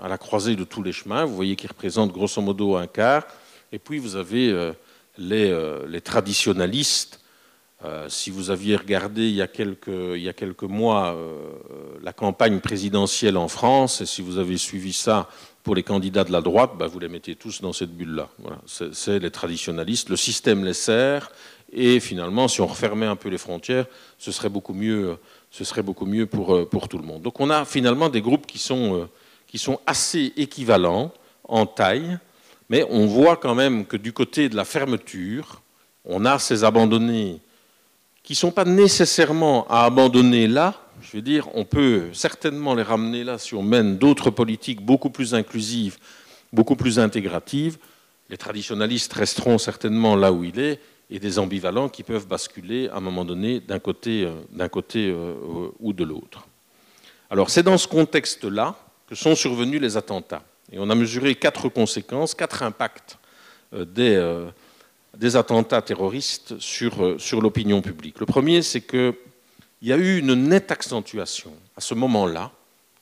à la croisée de tous les chemins. Vous voyez qu'ils représentent grosso modo un quart. Et puis vous avez euh, les, traditionalistes. si vous aviez regardé il y a quelques, mois la campagne présidentielle en France, et si vous avez suivi ça pour les candidats de la droite, bah, vous les mettez tous dans cette bulle-là. C'est les traditionalistes. Le système les sert. Et finalement, si on refermait un peu les frontières, ce serait beaucoup mieux ce serait beaucoup pour, euh, tout le monde. Donc on a finalement des groupes euh, qui sont assez équivalents en taille, Mais on voit quand même que du côté de la fermeture, on a ces abandonnés qui ne sont pas nécessairement à abandonner là. Je veux dire, on peut certainement les ramener là si on mène d'autres politiques beaucoup plus inclusives, beaucoup plus intégratives. Les traditionalistes resteront certainement là où il est, et des ambivalents qui peuvent basculer à un moment donné d'un côté, euh, côté euh, ou de l'autre. Alors c'est dans ce contexte-là que sont survenus les attentats. Et on a mesuré quatre conséquences, quatre impacts euh, des, des attentats terroristes sur, sur l'opinion publique. Le premier, c'est qu'il y a eu une nette accentuation à ce moment-là,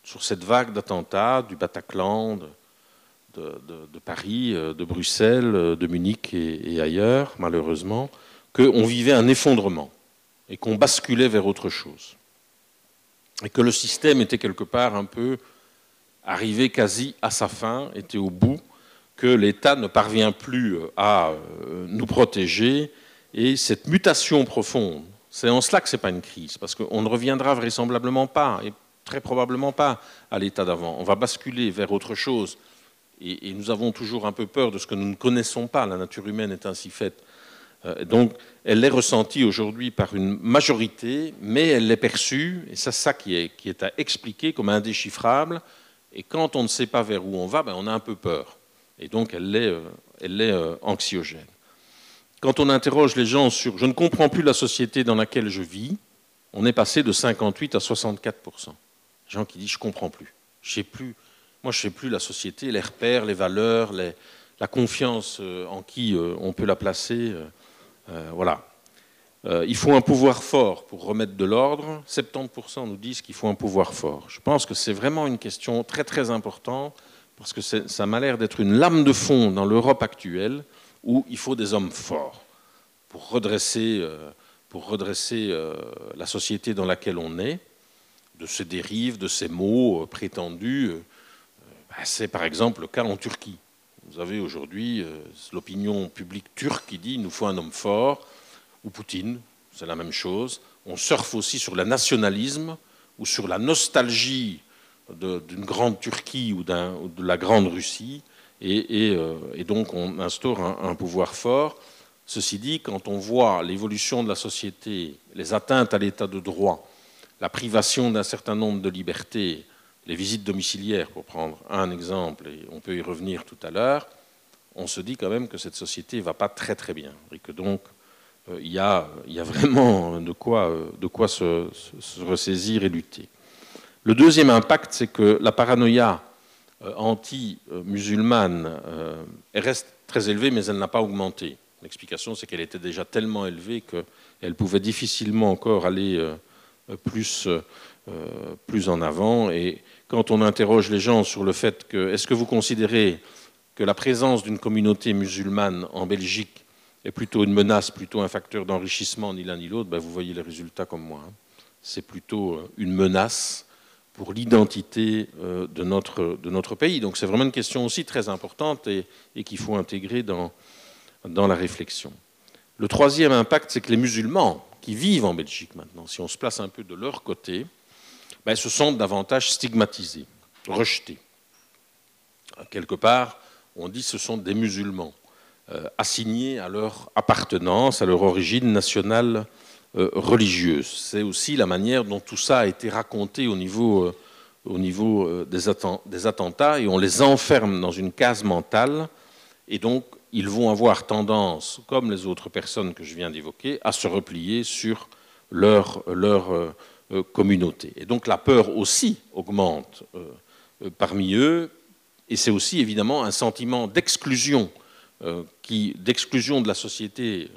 sur cette vague d'attentats du Bataclan, de, Paris, euh, de Bruxelles, euh, de Munich et, ailleurs, malheureusement, qu'on vivait un effondrement et qu'on basculait vers autre chose. Et que le système était quelque part un peu arrivé quasi à sa fin, était au bout, que l'État ne parvient plus euh, à nous protéger. Et cette mutation profonde, c'est en cela que ce n'est pas une crise, parce qu'on ne reviendra vraisemblablement pas, et très probablement pas, à l'état d'avant. On va basculer vers autre chose et, nous avons toujours un peu peur de ce que nous ne connaissons pas. La nature humaine est ainsi faite. Euh, donc, elle est ressentie aujourd'hui par une majorité, mais elle l'est perçue, et c'est ça est, qui est à expliquer comme indéchiffrable. Et quand on ne sait pas vers où on va, ben on a un peu peur. Et donc, elle est, euh, elle est euh, anxiogène. Quand on interroge les gens sur je ne comprends plus la société dans laquelle je vis, on est passé de 58 à 64 Les gens qui disent je ne comprends plus. Je sais plus moi, je ne sais plus la société, les repères, les valeurs, la confiance euh, en qui on peut la placer. Voilà. Il faut un pouvoir fort pour remettre de l'ordre. 70% nous disent qu'il faut un pouvoir fort. Je pense que c'est vraiment une question très très importante parce que ça m'a l'air d'être une lame de fond dans l'Europe actuelle où il faut des hommes forts pour redresser, pour redresser la société dans laquelle on est, de ces dérives, de ces mots prétendus bah, c'est par exemple le cas en Turquie. Vous avez aujourd'hui euh, l'opinion publique turque qui dit qu'il nous faut un homme fort, ou Poutine, c'est la même chose. On surfe aussi sur le nationalisme ou sur la nostalgie d'une grande Turquie ou, de la grande Russie, et, euh, donc on instaure un, pouvoir fort. Ceci dit, quand on voit l'évolution de la société, les atteintes à l'état de droit, la privation d'un certain nombre de libertés, les visites domiciliaires, pour prendre un exemple, et on peut y revenir tout à l'heure, on se dit quand même que cette société ne va pas très très bien, et que donc euh, il, y a, vraiment de quoi, euh, se, ressaisir et lutter. Le deuxième impact, c'est que la paranoïa euh, anti-musulmane reste très élevée, mais elle n'a pas augmenté. L'explication, c'est qu'elle était déjà tellement élevée qu'elle pouvait difficilement encore aller plus, plus en avant. Et quand on interroge les gens sur le fait que est-ce que vous considérez que la présence d'une communauté musulmane en Belgique est plutôt une menace, plutôt un facteur d'enrichissement, ni l'un ni l'autre, ben vous voyez les résultats comme moi. Hein. C'est plutôt euh, une menace pour l'identité euh, de notre, de notre pays. Donc c'est vraiment une question aussi très importante et, qu'il faut intégrer dans, la réflexion. Le troisième impact, c'est que les musulmans qui vivent en Belgique maintenant, si on se place un peu de leur côté, ben, se sentent davantage stigmatisés, rejetés. Quelque part, on dit que ce sont des musulmans, euh, assignés à leur appartenance, à leur origine nationale euh, religieuse. C'est aussi la manière dont tout ça a été raconté au niveau, euh, au niveau des, des, attentats, et on les enferme dans une case mentale, et donc ils vont avoir tendance, comme les autres personnes que je viens d'évoquer, à se replier sur leur, leur communauté. Et donc la peur aussi augmente parmi eux, et c'est aussi évidemment un sentiment d'exclusion, d'exclusion de la société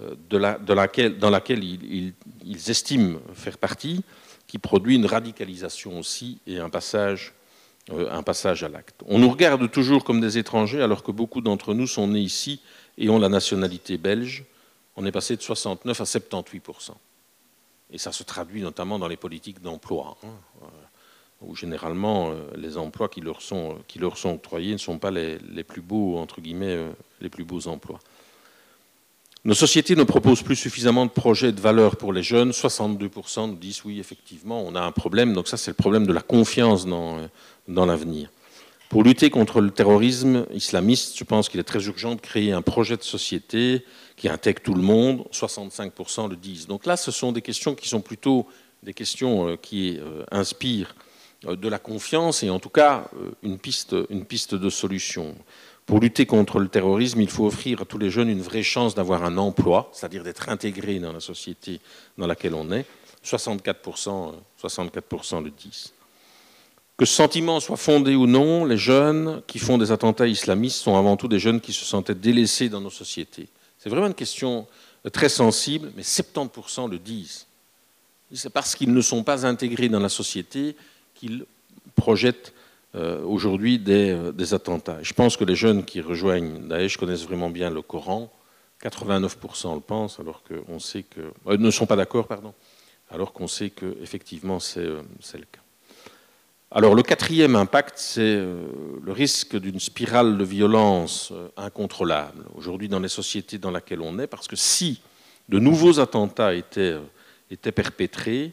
de laquelle, dans laquelle ils, estiment faire partie, qui produit une radicalisation aussi et un passage, un passage à l'acte. On nous regarde toujours comme des étrangers alors que beaucoup d'entre nous sont nés ici et ont la nationalité belge. On est passé de 69 à 78% et ça se traduit notamment dans les politiques d'emploi, hein, euh, où généralement euh, les emplois qui leur sont, qui leur sont octroyés ne sont pas les, plus beaux, entre guillemets, euh, les plus beaux emplois. Nos sociétés ne proposent plus suffisamment de projets de valeur pour les jeunes. 62% nous disent oui, effectivement, on a un problème. Donc ça, c'est le problème de la confiance dans, dans l'avenir. Pour lutter contre le terrorisme islamiste, je pense qu'il est très urgent de créer un projet de société qui intègre tout le monde. 65% le disent. Donc là, ce sont des questions qui sont plutôt des questions euh, qui euh, inspirent euh, de la confiance et en tout cas une piste, une piste de solution. Pour lutter contre le terrorisme, il faut offrir à tous les jeunes une vraie chance d'avoir un emploi, c'est-à-dire d'être intégrés dans la société dans laquelle on est. 64%, 64% le disent. Que ce sentiment soit fondé ou non, les jeunes qui font des attentats islamistes sont avant tout des jeunes qui se sentaient délaissés dans nos sociétés. C'est vraiment une question très sensible, mais 70% le disent. C'est parce qu'ils ne sont pas intégrés dans la société qu'ils projettent euh, aujourd'hui des, euh, attentats. Je pense que les jeunes qui rejoignent Daesh connaissent vraiment bien le Coran. 89% le pensent, alors qu'on sait que euh, ne sont pas d'accord, pardon, alors qu'on sait que effectivement c'est le cas. Alors le quatrième impact, c'est le risque d'une spirale de violence incontrôlable aujourd'hui dans les sociétés dans lesquelles on est, parce que si de nouveaux attentats étaient, perpétrés,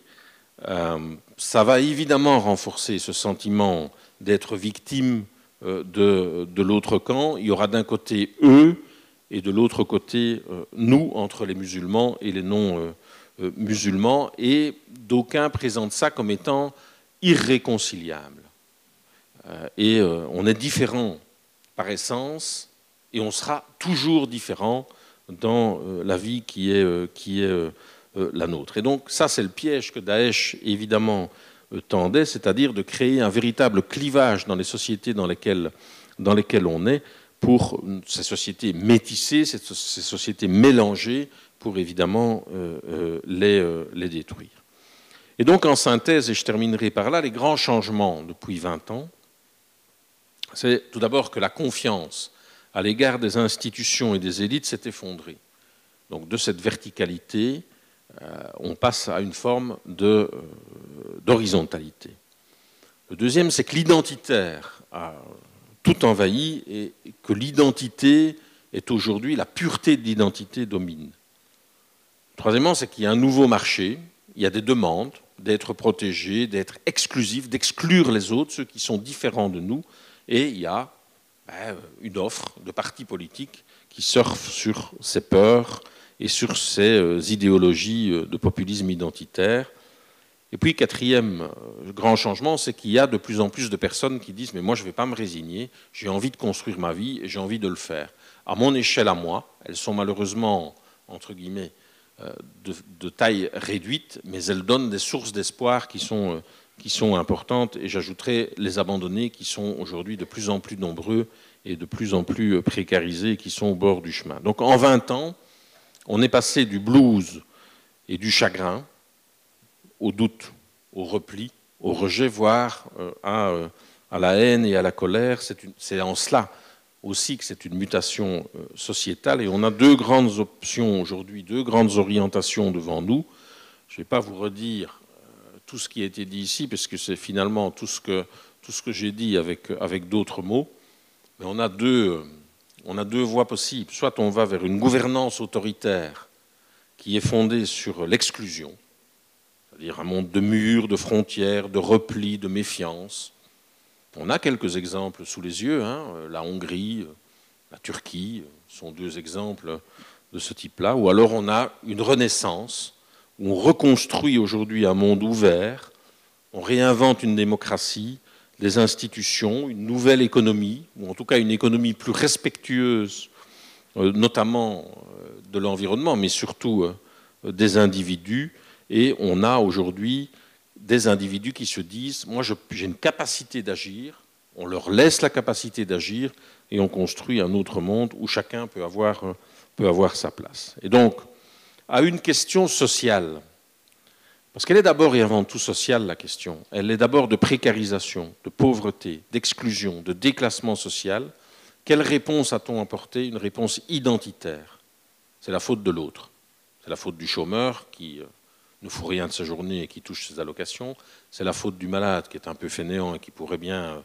ça va évidemment renforcer ce sentiment d'être victime de, l'autre camp. Il y aura d'un côté eux et de l'autre côté nous, entre les musulmans et les non-musulmans, et d'aucuns présentent ça comme étant irréconciliable. Euh, et euh, on est différent par essence et on sera toujours différent dans euh, la vie qui est, qui est la nôtre. Et donc ça, c'est le piège que Daesh, évidemment, tendait, c'est-à-dire de créer un véritable clivage dans les sociétés dans lesquelles, dans lesquelles on est, pour ces sociétés métissées, ces sociétés mélangées, pour évidemment les, les détruire. Et donc, en synthèse, et je terminerai par là, les grands changements depuis 20 ans, c'est tout d'abord que la confiance à l'égard des institutions et des élites s'est effondrée. Donc, de cette verticalité, euh, on passe à une forme euh, d'horizontalité. Le deuxième, c'est que l'identitaire a tout envahi et que l'identité est aujourd'hui, la pureté de l'identité domine. Troisièmement, c'est qu'il y a un nouveau marché, il y a des demandes, d'être protégé, d'être exclusif, d'exclure les autres, ceux qui sont différents de nous. Et il y a ben, une offre de partis politiques qui surfent sur ces peurs et sur ces euh, idéologies euh, de populisme identitaire. Et puis, quatrième euh, grand changement, c'est qu'il y a de plus en plus de personnes qui disent Mais moi, je ne vais pas me résigner, j'ai envie de construire ma vie et j'ai envie de le faire. À mon échelle, à moi, elles sont malheureusement, entre guillemets, de, taille réduite, mais elles donnent des sources d'espoir qui sont, qui sont importantes. Et j'ajouterai les abandonnés qui sont aujourd'hui de plus en plus nombreux et de plus en plus précarisés et qui sont au bord du chemin. Donc en 20 ans, on est passé du blues et du chagrin au doute, au repli, au rejet, voire à, à la haine et à la colère. C'est en cela aussi que c'est une mutation euh, sociétale et on a deux grandes options aujourd'hui, deux grandes orientations devant nous. Je ne vais pas vous redire euh, tout ce qui a été dit ici, parce que c'est finalement tout ce que, tout ce que j'ai dit avec, avec d'autres mots. Mais on a, deux, on a deux voies possibles. Soit on va vers une gouvernance autoritaire qui est fondée sur l'exclusion, c'est-à-dire un monde de murs, de frontières, de repli, de méfiance on a quelques exemples sous les yeux. Hein. La Hongrie, la Turquie sont deux exemples de ce type-là. Ou alors on a une renaissance où on reconstruit aujourd'hui un monde ouvert, on réinvente une démocratie, des institutions, une nouvelle économie, ou en tout cas une économie plus respectueuse, euh, notamment euh, de l'environnement, mais surtout euh, des individus. Et on a aujourd'hui des individus qui se disent, moi j'ai une capacité d'agir, on leur laisse la capacité d'agir et on construit un autre monde où chacun peut avoir, peut avoir sa place. Et donc, à une question sociale, parce qu'elle est d'abord et avant tout sociale la question, elle est d'abord de précarisation, de pauvreté, d'exclusion, de déclassement social, quelle réponse a-t-on apporté? Une réponse identitaire. C'est la faute de l'autre. C'est la faute du chômeur qui euh, ne fout rien de sa journée et qui touche ses allocations. C'est la faute du malade qui est un peu fainéant et qui pourrait bien euh,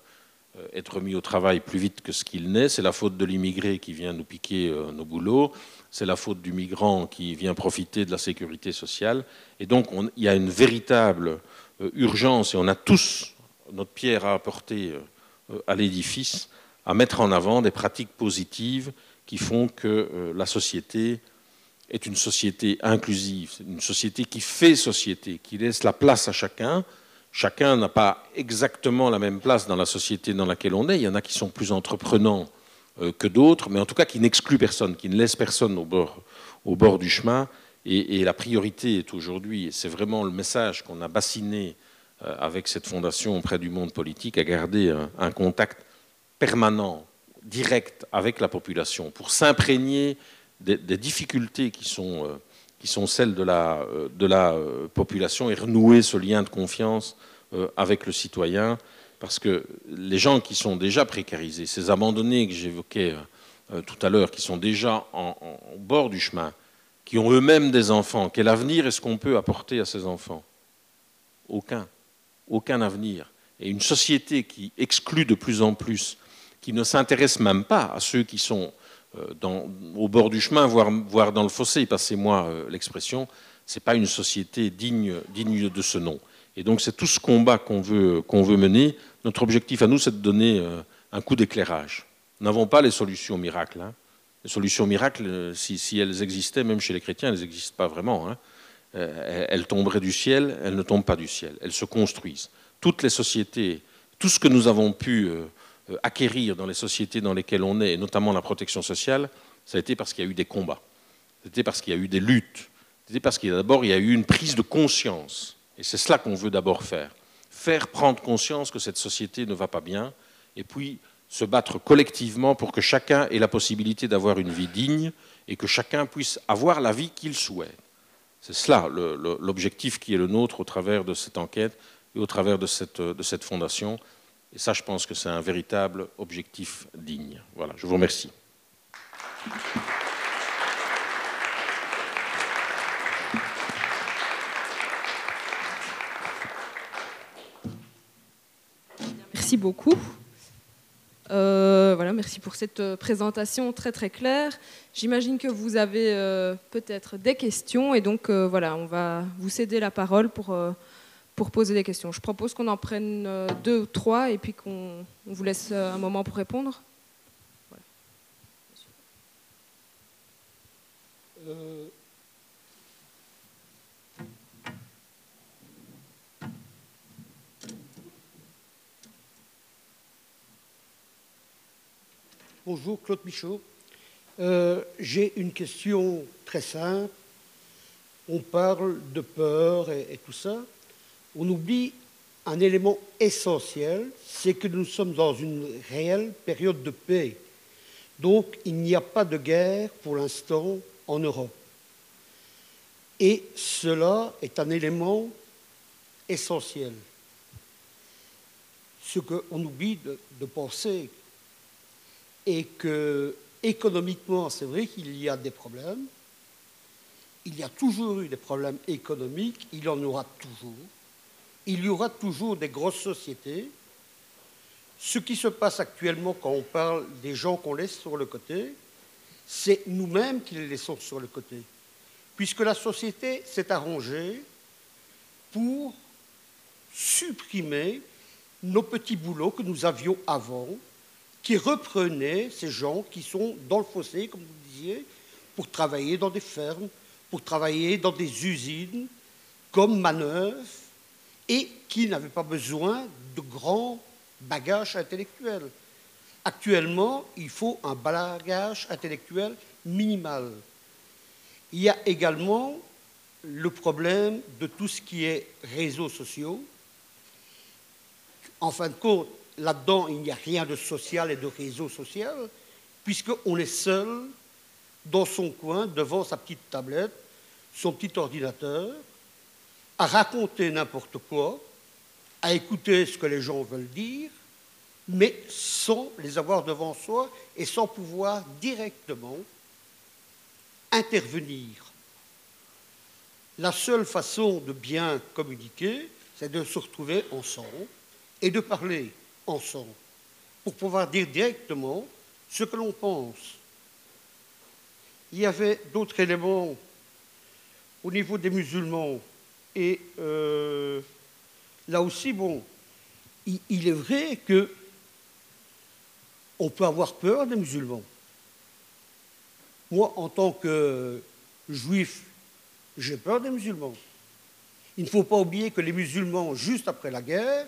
être mis au travail plus vite que ce qu'il n'est. C'est la faute de l'immigré qui vient nous piquer euh, nos boulots. C'est la faute du migrant qui vient profiter de la sécurité sociale. Et donc, il y a une véritable euh, urgence et on a tous notre pierre à apporter euh, à l'édifice à mettre en avant des pratiques positives qui font que euh, la société est une société inclusive, une société qui fait société, qui laisse la place à chacun. Chacun n'a pas exactement la même place dans la société dans laquelle on est. Il y en a qui sont plus entreprenants euh, que d'autres, mais en tout cas qui n'excluent personne, qui ne laissent personne au bord, du chemin. Et, la priorité est aujourd'hui, et c'est vraiment le message qu'on a bassiné euh, avec cette fondation auprès du monde politique, à garder un contact permanent, direct avec la population, pour s'imprégner des, difficultés qui sont, euh, qui sont celles de la, euh, euh, population et renouer ce lien de confiance avec le citoyen, parce que les gens qui sont déjà précarisés, ces abandonnés que j'évoquais tout à l'heure, qui sont déjà en, bord du chemin, qui ont eux-mêmes des enfants, quel avenir est-ce qu'on peut apporter à ces enfants? Aucun. Aucun avenir. Et une société qui exclut de plus en plus qui ne s'intéressent même pas à ceux qui sont euh, au bord du chemin, voire, dans le fossé, passez-moi euh, l'expression, ce n'est pas une société digne, digne de ce nom. Et donc c'est tout ce combat qu'on veut, mener. Notre objectif à nous, c'est de donner euh, un coup d'éclairage. Nous n'avons pas les solutions miracles. Hein. Les solutions miracles, si, elles existaient, même chez les chrétiens, elles n'existent pas vraiment. Hein. Elles tomberaient du ciel, elles ne tombent pas du ciel, elles se construisent. Toutes les sociétés, tout ce que nous avons pu acquérir dans les sociétés dans lesquelles on est, et notamment la protection sociale, ça a été parce qu'il y a eu des combats. C'était parce qu'il y a eu des luttes. C'était parce qu'il y a d'abord eu une prise de conscience. Et c'est cela qu'on veut d'abord faire. Faire prendre conscience que cette société ne va pas bien, et puis se battre collectivement pour que chacun ait la possibilité d'avoir une vie digne et que chacun puisse avoir la vie qu'il souhaite. C'est cela l'objectif qui est le nôtre au travers de cette enquête et au travers de cette, de cette fondation. Et ça, je pense que c'est un véritable objectif digne. Voilà, je vous remercie.
Merci beaucoup. Euh, voilà, merci pour cette euh, présentation très très claire. J'imagine que vous avez euh, peut-être des questions et donc voilà, on va vous céder la parole pour pour poser des questions. Je propose qu'on en prenne euh, deux ou trois et puis qu'on vous laisse euh, un moment pour répondre.
Euh, bonjour, Claude Michaud. J'ai une question très simple. On parle de peur et tout ça on oublie un élément essentiel, c'est que nous sommes dans une réelle période de paix. Donc il n'y a pas de guerre pour l'instant en Europe. Et cela est un élément essentiel. Ce qu'on oublie de, penser est que économiquement, c'est vrai qu'il y a des problèmes. Il y a toujours eu des problèmes économiques, il en aura toujours il y aura toujours des grosses sociétés. Ce qui se passe actuellement quand on parle des gens qu'on laisse sur le côté, c'est nous-mêmes qui les laissons sur le côté. Puisque la société s'est arrangée pour supprimer nos petits boulots que nous avions avant, qui reprenaient ces gens qui sont dans le fossé, comme vous disiez, pour travailler dans des fermes, pour travailler dans des usines, comme manœuvre, et qui n'avait pas besoin de grands bagages intellectuels. Actuellement, il faut un bagage intellectuel minimal. Il y a également le problème de tout ce qui est réseaux sociaux. En fin de compte, là-dedans, il n'y a rien de social et de réseau social, puisqu'on est seul dans son coin, devant sa petite tablette, son petit ordinateur, à raconter n'importe quoi, à écouter ce que les gens veulent dire, mais sans les avoir devant soi et sans pouvoir directement intervenir. La seule façon de bien communiquer, c'est de se retrouver ensemble et de parler ensemble pour pouvoir dire directement ce que l'on pense. Il y avait d'autres éléments au niveau des musulmans et euh, là aussi, bon, il, est vrai que on peut avoir peur des musulmans. Moi, en tant que juif, j'ai peur des musulmans. Il ne faut pas oublier que les musulmans, juste après la guerre,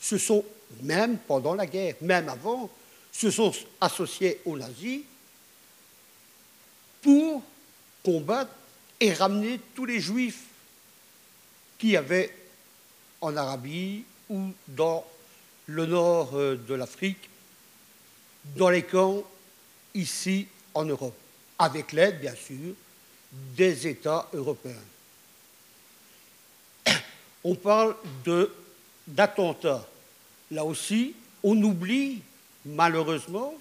se sont, même pendant la guerre, même avant, se sont associés aux nazis pour combattre et ramener tous les juifs qui avaient en Arabie ou dans le nord euh, de l'Afrique, dans les camps ici en Europe, avec l'aide, bien sûr, des États européens. <coughs> On parle d'attentats. Là aussi, on oublie malheureusement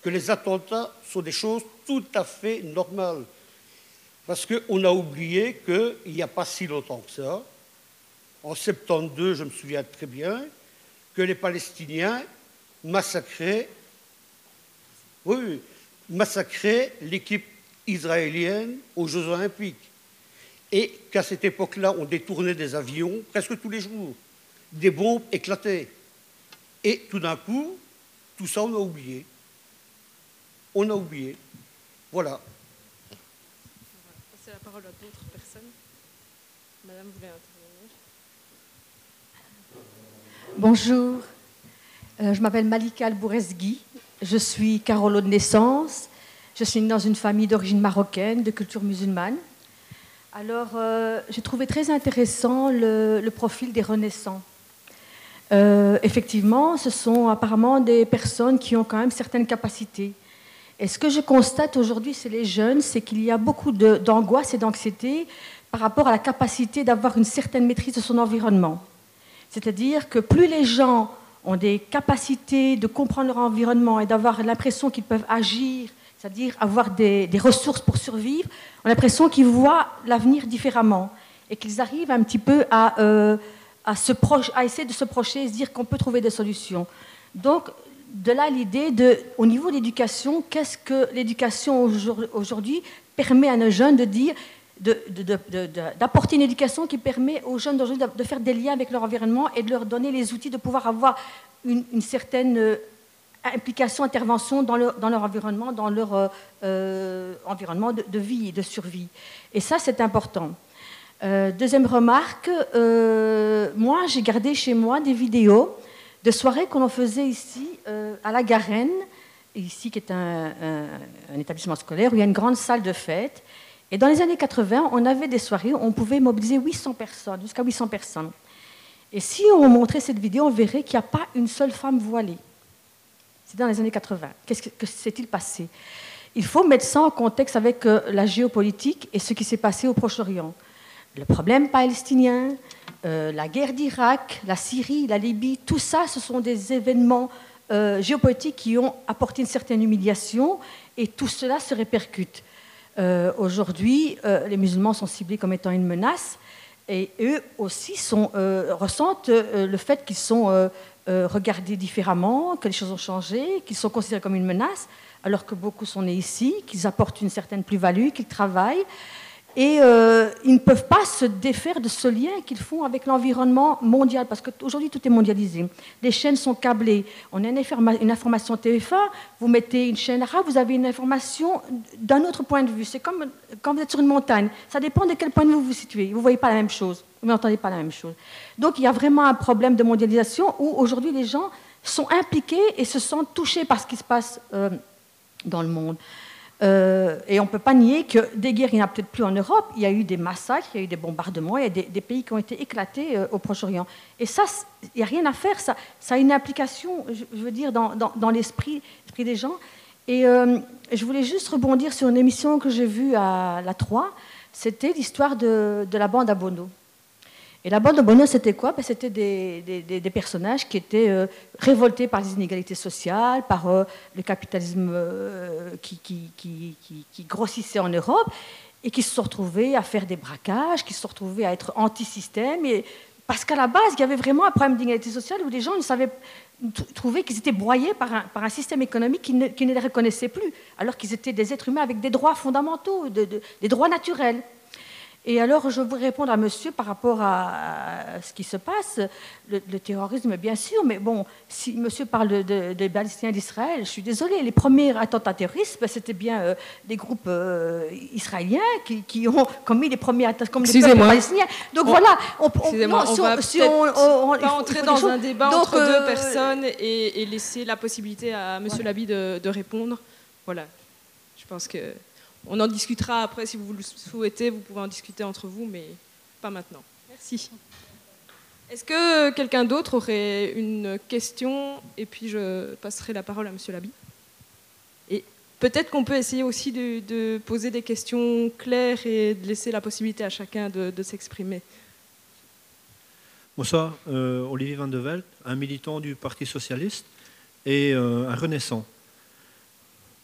que les attentats sont des choses tout à fait normales. Parce qu'on a oublié qu'il n'y a pas si longtemps que ça, en 72, je me souviens très bien, que les Palestiniens massacraient, oui, massacraient l'équipe israélienne aux Jeux olympiques. Et qu'à cette époque-là, on détournait des avions presque tous les jours. Des bombes éclataient. Et tout d'un coup, tout ça, on a oublié. On a oublié. Voilà.
La parole à d'autres personnes. Madame intervenir?
Bonjour. Euh, je m'appelle Malika Albouresgui. Je suis Carolo de naissance. Je suis dans une famille d'origine marocaine, de culture musulmane. Alors, euh, j'ai trouvé très intéressant le, profil des renaissants. Euh, effectivement, ce sont apparemment des personnes qui ont quand même certaines capacités. Et ce que je constate aujourd'hui, c'est les jeunes, c'est qu'il y a beaucoup d'angoisse et d'anxiété par rapport à la capacité d'avoir une certaine maîtrise de son environnement. C'est-à-dire que plus les gens ont des capacités de comprendre leur environnement et d'avoir l'impression qu'ils peuvent agir c'est-à-dire avoir des, ressources pour survivre, on a l'impression qu'ils voient l'avenir différemment et qu'ils arrivent un petit peu à, euh, à essayer de se projeter et se dire qu'on peut trouver des solutions. Donc, de là l'idée de, au niveau de l'éducation, qu'est-ce que l'éducation aujourd'hui permet à nos jeunes de dire, d'apporter une éducation qui permet aux jeunes d'aujourd'hui de, faire des liens avec leur environnement et de leur donner les outils de pouvoir avoir une, certaine euh, implication, intervention dans leur, environnement, dans leur euh, euh, environnement de, vie et de survie. Et ça, c'est important. Deuxième remarque, moi, j'ai gardé chez moi des vidéos de soirées qu'on faisait ici, à la Garenne, ici qui est un, établissement scolaire, où il y a une grande salle de fête. Et dans les années 80, on avait des soirées où on pouvait mobiliser 800 personnes, jusqu'à 800 personnes. Et si on montrait cette vidéo, on verrait qu'il n'y a pas une seule femme voilée. C'était dans les années 80. Qu'est-ce que s'est-il passé? Il faut mettre ça en contexte avec euh, la géopolitique et ce qui s'est passé au Proche-Orient. Le problème palestinien, euh, la guerre d'Irak, la Syrie, la Libye, tout ça, ce sont des événements euh, géopolitiques qui ont apporté une certaine humiliation et tout cela se répercute. Aujourd'hui, les musulmans sont ciblés comme étant une menace et eux aussi ressentent le fait qu'ils sont euh, regarder différemment, que les choses ont changé, qu'ils sont considérés comme une menace, alors que beaucoup sont nés ici, qu'ils apportent une certaine plus-value, qu'ils travaillent. Et euh, ils ne peuvent pas se défaire de ce lien qu'ils font avec l'environnement mondial, parce qu'aujourd'hui tout est mondialisé. Les chaînes sont câblées. On a une, information TF1, vous mettez une chaîne arabe, vous avez une information d'un autre point de vue. C'est comme quand vous êtes sur une montagne. Ça dépend de quel point de vue vous vous situez. Vous ne voyez pas la même chose vous n'entendez pas la même chose. Donc il y a vraiment un problème de mondialisation où aujourd'hui les gens sont impliqués et se sentent touchés par ce qui se passe euh, dans le monde. Euh, et on ne peut pas nier que des guerres, il n'y en a peut-être plus en Europe. Il y a eu des massacres, il y a eu des bombardements, il y a des, pays qui ont été éclatés euh, au Proche-Orient. Et ça, il n'y a rien à faire. Ça, a une implication, je, veux dire, dans, l'esprit des gens. Et je voulais juste rebondir sur une émission que j'ai vue à la 3. C'était l'histoire de, de, la bande à Bono. Et la bande de bonheur, c'était quoi? Ben, C'était des, personnages qui étaient euh, révoltés par les inégalités sociales, par euh, le capitalisme euh, qui, grossissait en Europe, et qui se sont retrouvés à faire des braquages, qui se sont retrouvés à être anti-système. Parce qu'à la base, il y avait vraiment un problème d'inégalité sociale où les gens ne savaient trouver qu'ils étaient broyés par un, par un système économique qui ne, les reconnaissait plus, alors qu'ils étaient des êtres humains avec des droits fondamentaux, des droits naturels. Et alors, je voudrais répondre à monsieur par rapport à, ce qui se passe. Le, terrorisme, bien sûr, mais bon, si monsieur parle des Palestiniens d'Israël, je suis désolée, les premiers attentats terroristes, ben, c'était bien euh, des groupes euh, israéliens qui, ont commis les premiers attentats, comme les palestiniens. Donc voilà,
on, on, on va si pas entrer dans un débat entre deux euh, personnes et, laisser la possibilité à monsieur Labi de, de répondre. Voilà, je pense que on en discutera après si vous le souhaitez, vous pouvez en discuter entre vous, mais pas maintenant. Merci. Est-ce que quelqu'un d'autre aurait une question? Et puis je passerai la parole à Monsieur Labi. Et peut-être qu'on peut essayer aussi de, poser des questions claires et de laisser la possibilité à chacun de, s'exprimer.
Bonsoir, euh, Olivier Van de Velde, un militant du Parti socialiste et euh, un renaissant.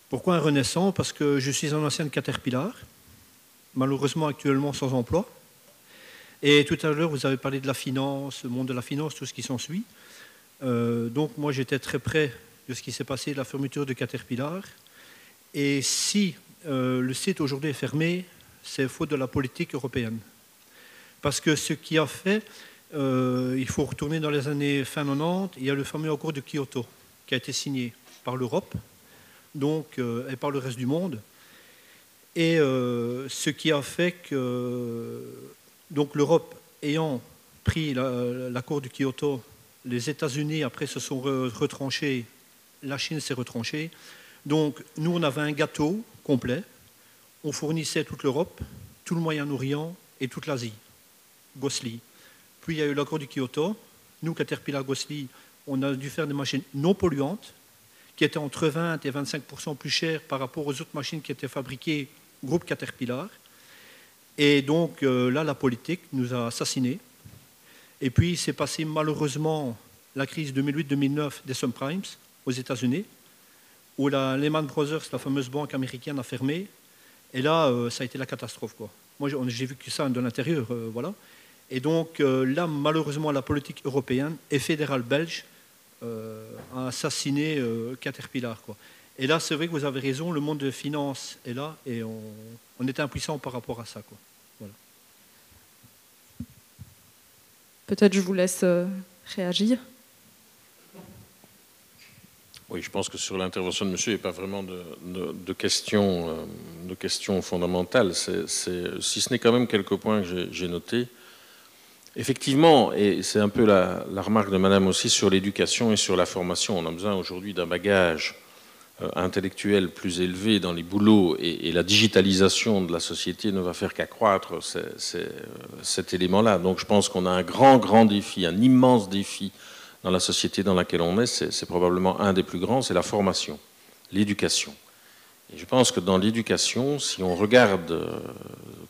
Pourquoi un renaissant? Parce que je suis un ancien Caterpillar, malheureusement actuellement sans emploi. Et tout à l'heure, vous avez parlé de la finance, le monde de la finance, tout ce qui s'ensuit. Euh, donc moi, j'étais très près de ce qui s'est passé, de la fermeture de Caterpillar. Et si euh, le site aujourd'hui est fermé, c'est faute de la politique européenne. Parce que ce qui a fait, euh, il faut retourner dans les années fin 90, il y a le fameux accord de Kyoto qui a été signé par l'Europe, donc, euh, et par le reste du monde. Et euh, ce qui a fait que l'Europe ayant pris l'accord de Kyoto, les États-Unis après se sont retranchés, la Chine s'est retranchée. Donc nous, on avait un gâteau complet. On fournissait toute l'Europe, tout le Moyen-Orient et toute l'Asie, Gosli. Puis il y a eu l'accord de Kyoto. Nous, Caterpillar Gosli, on a dû faire des machines non polluantes, qui était entre 20 et 25 plus cher par rapport aux autres machines qui étaient fabriquées groupe Caterpillar. Et donc euh, là, la politique nous a assassinés. Et puis, s'est passé malheureusement la crise 2008-2009 des subprimes aux États-Unis, où la Lehman Brothers, la fameuse banque américaine, a fermé. Et là, euh, ça a été la catastrophe. Quoi. Moi, j'ai vu que ça de l'intérieur. Euh, voilà. Et donc là, malheureusement, la politique européenne et fédérale belge euh, a assassiné euh, Caterpillar. Quoi. Et là, c'est vrai que vous avez raison, le monde de finance est là et on, on est impuissant par rapport à ça. Quoi. Voilà.
Peut-être je vous laisse euh, réagir.
Oui, je pense que sur l'intervention de monsieur, il n'y a pas vraiment de, de, questions, de questions fondamentales. C'est, si ce n'est quand même quelques points que j'ai notés. Effectivement, et c'est un peu la, remarque de Madame aussi sur l'éducation et sur la formation. On a besoin aujourd'hui d'un bagage euh, intellectuel plus élevé dans les boulots et, la digitalisation de la société ne va faire qu'accroître euh, cet élément-là. Donc je pense qu'on a un grand, grand défi, un immense défi dans la société dans laquelle on est. C'est probablement un des plus grands, c'est la formation, l'éducation. Et je pense que dans l'éducation, si on regarde euh,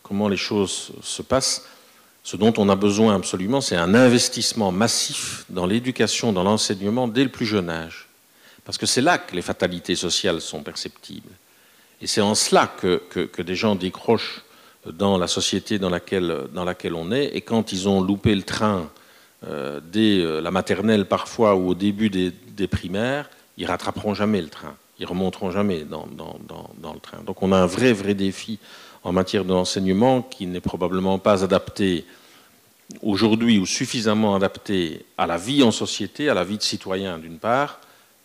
comment les choses se passent, ce dont on a besoin absolument, c'est un investissement massif dans l'éducation, dans l'enseignement dès le plus jeune âge. Parce que c'est là que les fatalités sociales sont perceptibles. Et c'est en cela que, des gens décrochent dans la société dans laquelle, dans laquelle on est. Et quand ils ont loupé le train euh, dès euh, la maternelle parfois ou au début des, primaires, ils rattraperont jamais le train. Ils remonteront jamais dans, dans, le train. Donc on a un vrai, vrai défi en matière d'enseignement qui n'est probablement pas adapté aujourd'hui ou suffisamment adapté à la vie en société, à la vie de citoyen d'une part,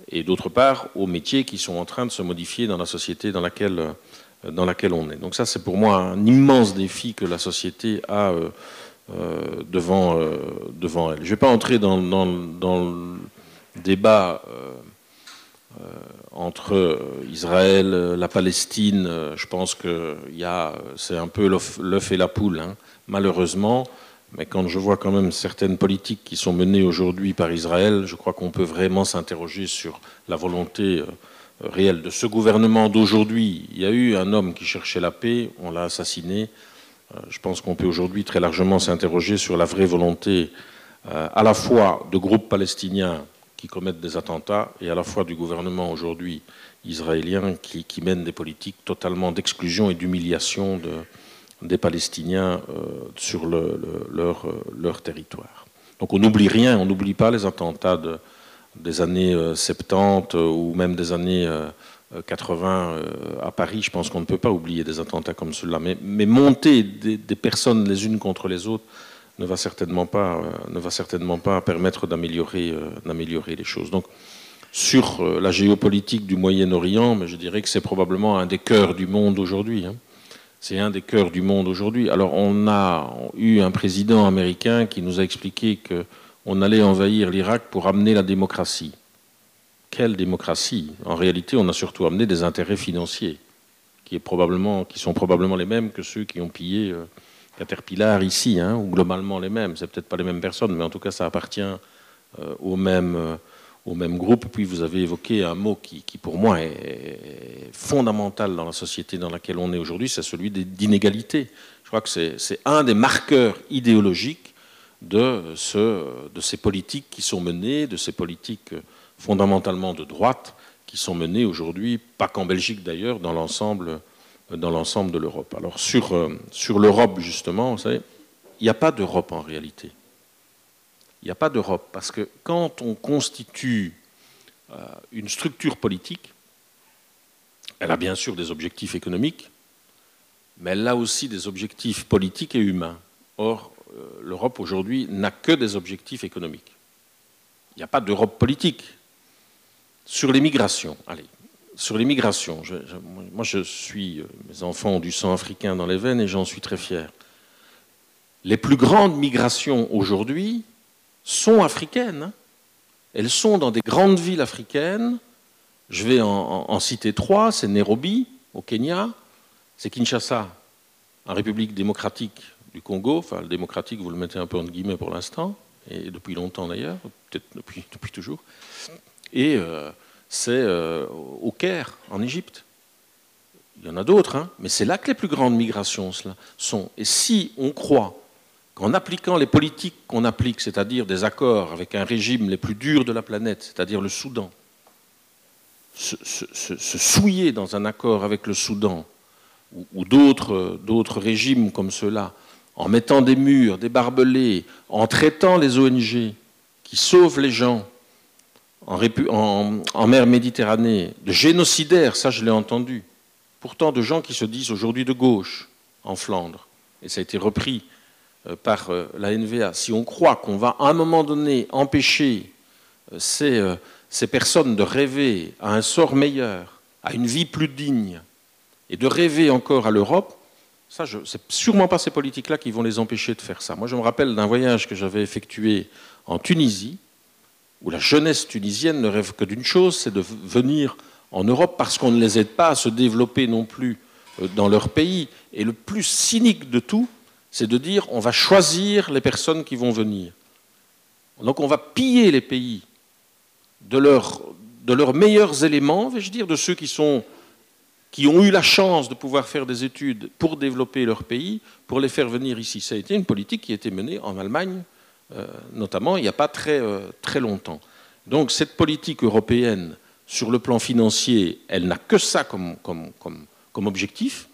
et d'autre part aux métiers qui sont en train de se modifier dans la société dans laquelle, euh, on est. Donc ça, c'est pour moi un immense défi que la société a euh, euh, devant, devant elle. Je ne vais pas entrer dans le débat entre Israël, la Palestine, je pense que c'est un peu l'œuf et la poule. Hein. Malheureusement, mais quand je vois quand même certaines politiques qui sont menées aujourd'hui par Israël, je crois qu'on peut vraiment s'interroger sur la volonté euh, réelle de ce gouvernement d'aujourd'hui. Il y a eu un homme qui cherchait la paix, on l'a assassiné. Euh, je pense qu'on peut aujourd'hui très largement s'interroger sur la vraie volonté euh, à la fois de groupes palestiniens qui commettent des attentats et à la fois du gouvernement aujourd'hui israélien qui, mène des politiques totalement d'exclusion et d'humiliation de, des Palestiniens euh, sur leur, euh, leur, territoire. Donc on n'oublie rien, on n'oublie pas les attentats des années 70 euh, ou même des années 80 à Paris, je pense qu'on ne peut pas oublier des attentats comme ceux-là. Mais, monter des, personnes les unes contre les autres ne va certainement pas, ne va certainement pas permettre d'améliorer, d'améliorer les choses. Donc, sur la géopolitique du Moyen-Orient, mais je dirais que c'est probablement un des cœurs du monde aujourd'hui. Hein. C'est un des cœurs du monde aujourd'hui. Alors, on a eu un président américain qui nous a expliqué qu'on allait envahir l'Irak pour amener la démocratie. Quelle démocratie? En réalité, on a surtout amené des intérêts financiers, qui sont probablement les mêmes que ceux qui ont pillé Caterpillar ici, hein, ou globalement les mêmes. C'est peut-être pas les mêmes personnes, mais en tout cas, ça appartient euh, au, même, euh, au même groupe. Puis vous avez évoqué un mot qui, pour moi, est, fondamental dans la société dans laquelle on est aujourd'hui, c'est celui d'inégalité. Je crois que c'est un des marqueurs idéologiques de, ce, de ces politiques qui sont menées, de ces politiques fondamentalement de droite qui sont menées aujourd'hui, pas qu'en Belgique d'ailleurs, dans l'ensemble dans l'ensemble de l'Europe. Alors sur, euh, sur l'Europe, justement, vous savez, il n'y a pas d'Europe en réalité. Il n'y a pas d'Europe parce que quand on constitue euh, une structure politique, elle a bien sûr des objectifs économiques, mais elle a aussi des objectifs politiques et humains. Or, euh, l'Europe aujourd'hui n'a que des objectifs économiques. Il n'y a pas d'Europe politique. Sur les migrations, allez, sur l'immigration, moi je suis, euh, mes enfants ont du sang africain dans les veines et j'en suis très fier. Les plus grandes migrations aujourd'hui sont africaines. Hein. Elles sont dans des grandes villes africaines. Je vais en, citer trois. C'est Nairobi, au Kenya. C'est Kinshasa, en République démocratique du Congo. Enfin, le démocratique, vous le mettez un peu en guillemets pour l'instant, et depuis longtemps d'ailleurs, peut-être depuis, depuis, toujours. Et euh, c'est euh, au Caire, en Égypte. Il y en a d'autres, hein, mais c'est là que les plus grandes migrations sont. Et si on croit qu'en appliquant les politiques qu'on applique, c'est-à-dire des accords avec un régime les plus durs de la planète, c'est-à-dire le Soudan, se, souiller dans un accord avec le Soudan ou, d'autres régimes comme ceux-là, en mettant des murs, des barbelés, en traitant les ONG qui sauvent les gens, en, mer Méditerranée, de génocidaires, ça je l'ai entendu, pourtant de gens qui se disent aujourd'hui de gauche en Flandre, et ça a été repris euh, par euh, la NVA, si on croit qu'on va à un moment donné empêcher euh, ces, ces personnes de rêver à un sort meilleur, à une vie plus digne, et de rêver encore à l'Europe, ça, c'est sûrement pas ces politiques-là qui vont les empêcher de faire ça. Moi, je me rappelle d'un voyage que j'avais effectué en Tunisie, où la jeunesse tunisienne ne rêve que d'une chose, c'est de venir en Europe parce qu'on ne les aide pas à se développer non plus euh, dans leur pays. Et le plus cynique de tout, c'est de dire on va choisir les personnes qui vont venir. Donc on va piller les pays de, leurs meilleurs éléments, vais-je dire, de ceux qui, qui ont eu la chance de pouvoir faire des études pour développer leur pays, pour les faire venir ici. Ça a été une politique qui a été menée en Allemagne notamment il n'y a pas très, euh, très longtemps. Donc cette politique européenne, sur le plan financier, elle n'a que ça comme, comme objectif.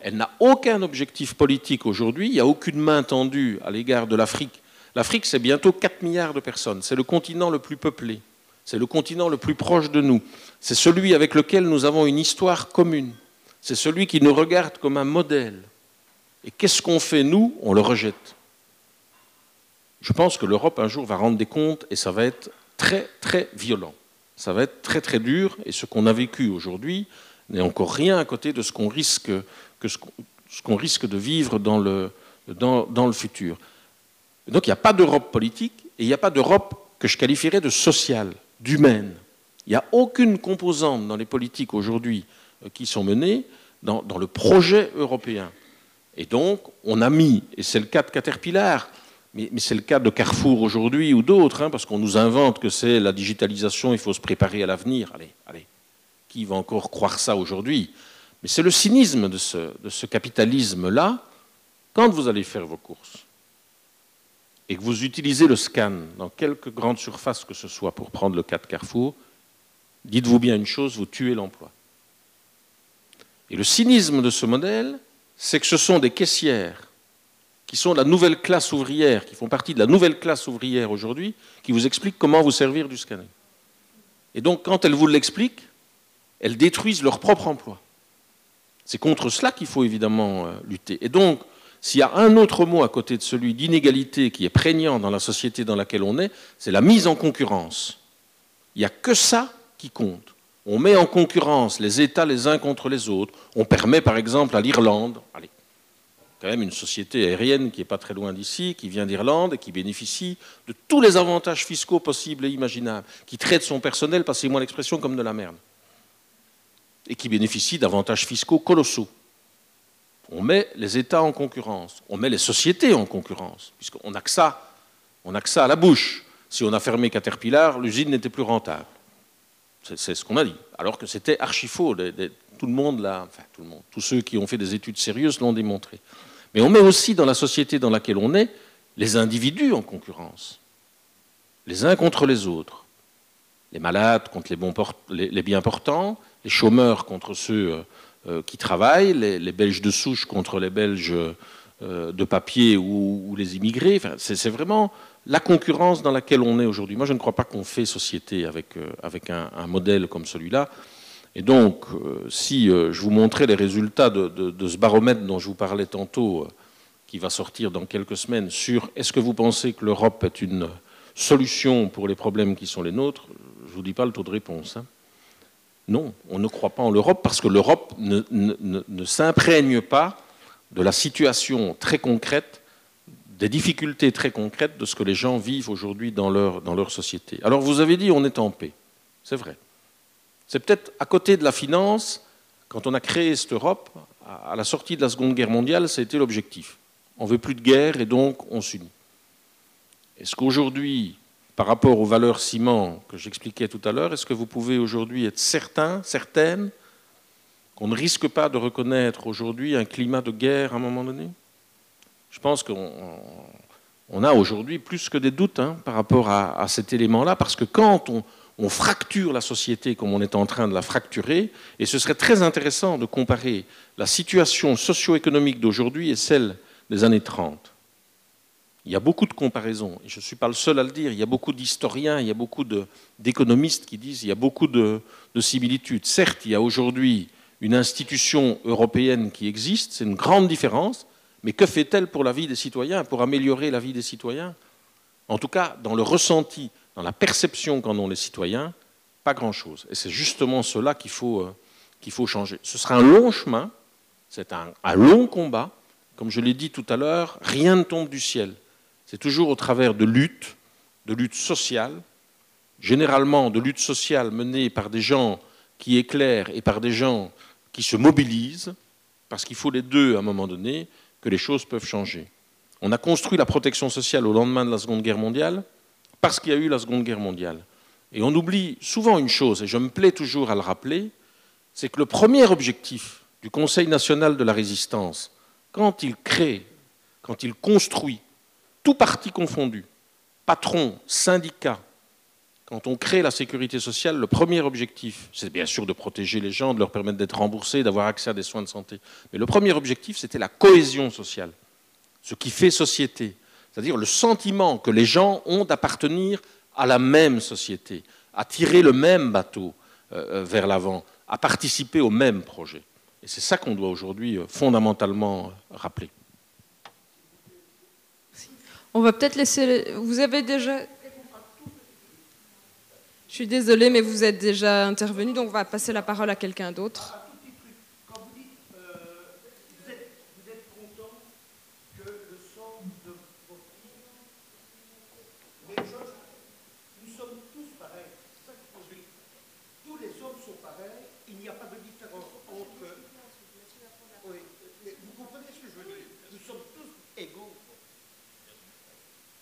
Elle n'a aucun objectif politique aujourd'hui. Il n'y a aucune main tendue à l'égard de l'Afrique. L'Afrique, c'est bientôt 4 milliards de personnes. C'est le continent le plus peuplé. C'est le continent le plus proche de nous. C'est celui avec lequel nous avons une histoire commune. C'est celui qui nous regarde comme un modèle. Et qu'est-ce qu'on fait, nous? On le rejette. Je pense que l'Europe un jour va rendre des comptes et ça va être très très violent. Ça va être très très dur et ce qu'on a vécu aujourd'hui n'est encore rien à côté de ce qu'on risque, de vivre dans le, dans, dans le futur. donc il n'y a pas d'Europe politique et il n'y a pas d'Europe que je qualifierais de sociale, d'humaine. Il n'y a aucune composante dans les politiques aujourd'hui euh, qui sont menées dans, dans, le projet européen. Et donc, on a mis, et c'est le cas de Caterpillar, mais, c'est le cas de Carrefour aujourd'hui ou d'autres, hein, parce qu'on nous invente que c'est la digitalisation, il faut se préparer à l'avenir. Allez, allez, qui va encore croire ça aujourd'hui? Mais c'est le cynisme de ce, de ce capitalisme-là. Quand vous allez faire vos courses et que vous utilisez le scan dans quelque grande surface que ce soit pour prendre le cas de Carrefour, dites-vous bien une chose, vous tuez l'emploi. Et le cynisme de ce modèle, c'est que ce sont des caissières qui sont la nouvelle classe ouvrière, qui font partie de la nouvelle classe ouvrière aujourd'hui, qui vous expliquent comment vous servir du scanner. Et donc, quand elles vous l'expliquent, elles détruisent leur propre emploi. C'est contre cela qu'il faut évidemment euh, lutter. Et donc, s'il y a un autre mot à côté de celui d'inégalité qui est prégnant dans la société dans laquelle on est, c'est la mise en concurrence. Il n'y a que ça qui compte. On met en concurrence les États les uns contre les autres. On permet par exemple à l'Irlande, allez, quand même une société aérienne qui n'est pas très loin d'ici, qui vient d'Irlande et qui bénéficie de tous les avantages fiscaux possibles et imaginables, qui traite son personnel, passez-moi l'expression, comme de la merde, et qui bénéficie d'avantages fiscaux colossaux. On met les États en concurrence, on met les sociétés en concurrence, puisqu'on n'a que ça, on a que ça à la bouche. Si on a fermé Caterpillar, l'usine n'était plus rentable. C'est ce qu'on a dit. Alors que c'était archi faux. Tout le monde enfin tout le monde, tous ceux qui ont fait des études sérieuses l'ont démontré. Mais on met aussi dans la société dans laquelle on est les individus en concurrence, les uns contre les autres. Les malades contre les, bien portants, les chômeurs contre ceux euh, euh, qui travaillent, les, Belges de souche contre les Belges euh, de papier ou, les immigrés. c'est vraiment la concurrence dans laquelle on est aujourd'hui. Moi, je ne crois pas qu'on fait société avec, un, modèle comme celui-là. Et donc, euh, si euh, je vous montrais les résultats de, ce baromètre dont je vous parlais tantôt, euh, qui va sortir dans quelques semaines, sur est-ce que vous pensez que l'Europe est une solution pour les problèmes qui sont les nôtres, je ne vous dis pas le taux de réponse. Hein. Non, on ne croit pas en l'Europe parce que l'Europe ne, s'imprègne pas de la situation très concrète, des difficultés très concrètes de ce que les gens vivent aujourd'hui dans leur, dans leur société. Alors vous avez dit on est en paix, c'est vrai. C'est peut-être à côté de la finance, quand on a créé cette Europe, à la sortie de la Seconde Guerre mondiale, ça a été l'objectif. On ne veut plus de guerre et donc on s'unit. Est-ce qu'aujourd'hui, par rapport aux valeurs ciment que j'expliquais tout à l'heure, est-ce que vous pouvez aujourd'hui être certain, certaine, qu'on ne risque pas de reconnaître aujourd'hui un climat de guerre à un moment donné? Je pense qu'on a aujourd'hui plus que des doutes hein, par rapport à cet élément-là, parce que quand on, on fracture la société comme on est en train de la fracturer, et ce serait très intéressant de comparer la situation socio-économique d'aujourd'hui et celle des années 30. Il y a beaucoup de comparaisons, et je ne suis pas le seul à le dire, il y a beaucoup d'historiens, il y a beaucoup d'économistes qui disent qu'il y a beaucoup de, de similitudes. Certes, il y a aujourd'hui une institution européenne qui existe, c'est une grande différence, mais que fait-elle pour la vie des citoyens, pour améliorer la vie des citoyens? En tout cas, dans le ressenti dans la perception qu'en ont les citoyens, pas grand-chose. Et c'est justement cela qu'il faut, euh, faut changer. Ce sera un long chemin, c'est un, long combat. Comme je l'ai dit tout à l'heure, rien ne tombe du ciel. C'est toujours au travers de luttes, de luttes sociales, généralement de luttes sociales menées par des gens qui éclairent et par des gens qui se mobilisent, parce qu'il faut les deux à un moment donné, que les choses peuvent changer. On a construit la protection sociale au lendemain de la Seconde Guerre mondiale parce qu'il y a eu la Seconde Guerre mondiale. Et on oublie souvent une chose, et je me plais toujours à le rappeler, c'est que le premier objectif du Conseil national de la résistance, quand il crée, quand il construit, tout parti confondu, patron, syndicat, quand on crée la sécurité sociale, le premier objectif, c'est bien sûr de protéger les gens, de leur permettre d'être remboursés, d'avoir accès à des soins de santé. Mais le premier objectif, c'était la cohésion sociale, ce qui fait société, c'est-à-dire le sentiment que les gens ont d'appartenir à la même société, à tirer le même bateau euh, euh, vers l'avant, à participer au même projet. Et c'est ça qu'on doit aujourd'hui euh, fondamentalement rappeler.
On va peut-être laisser. Vous avez déjà. Je suis désolée, mais vous êtes déjà intervenu, donc on va passer la parole à quelqu'un d'autre.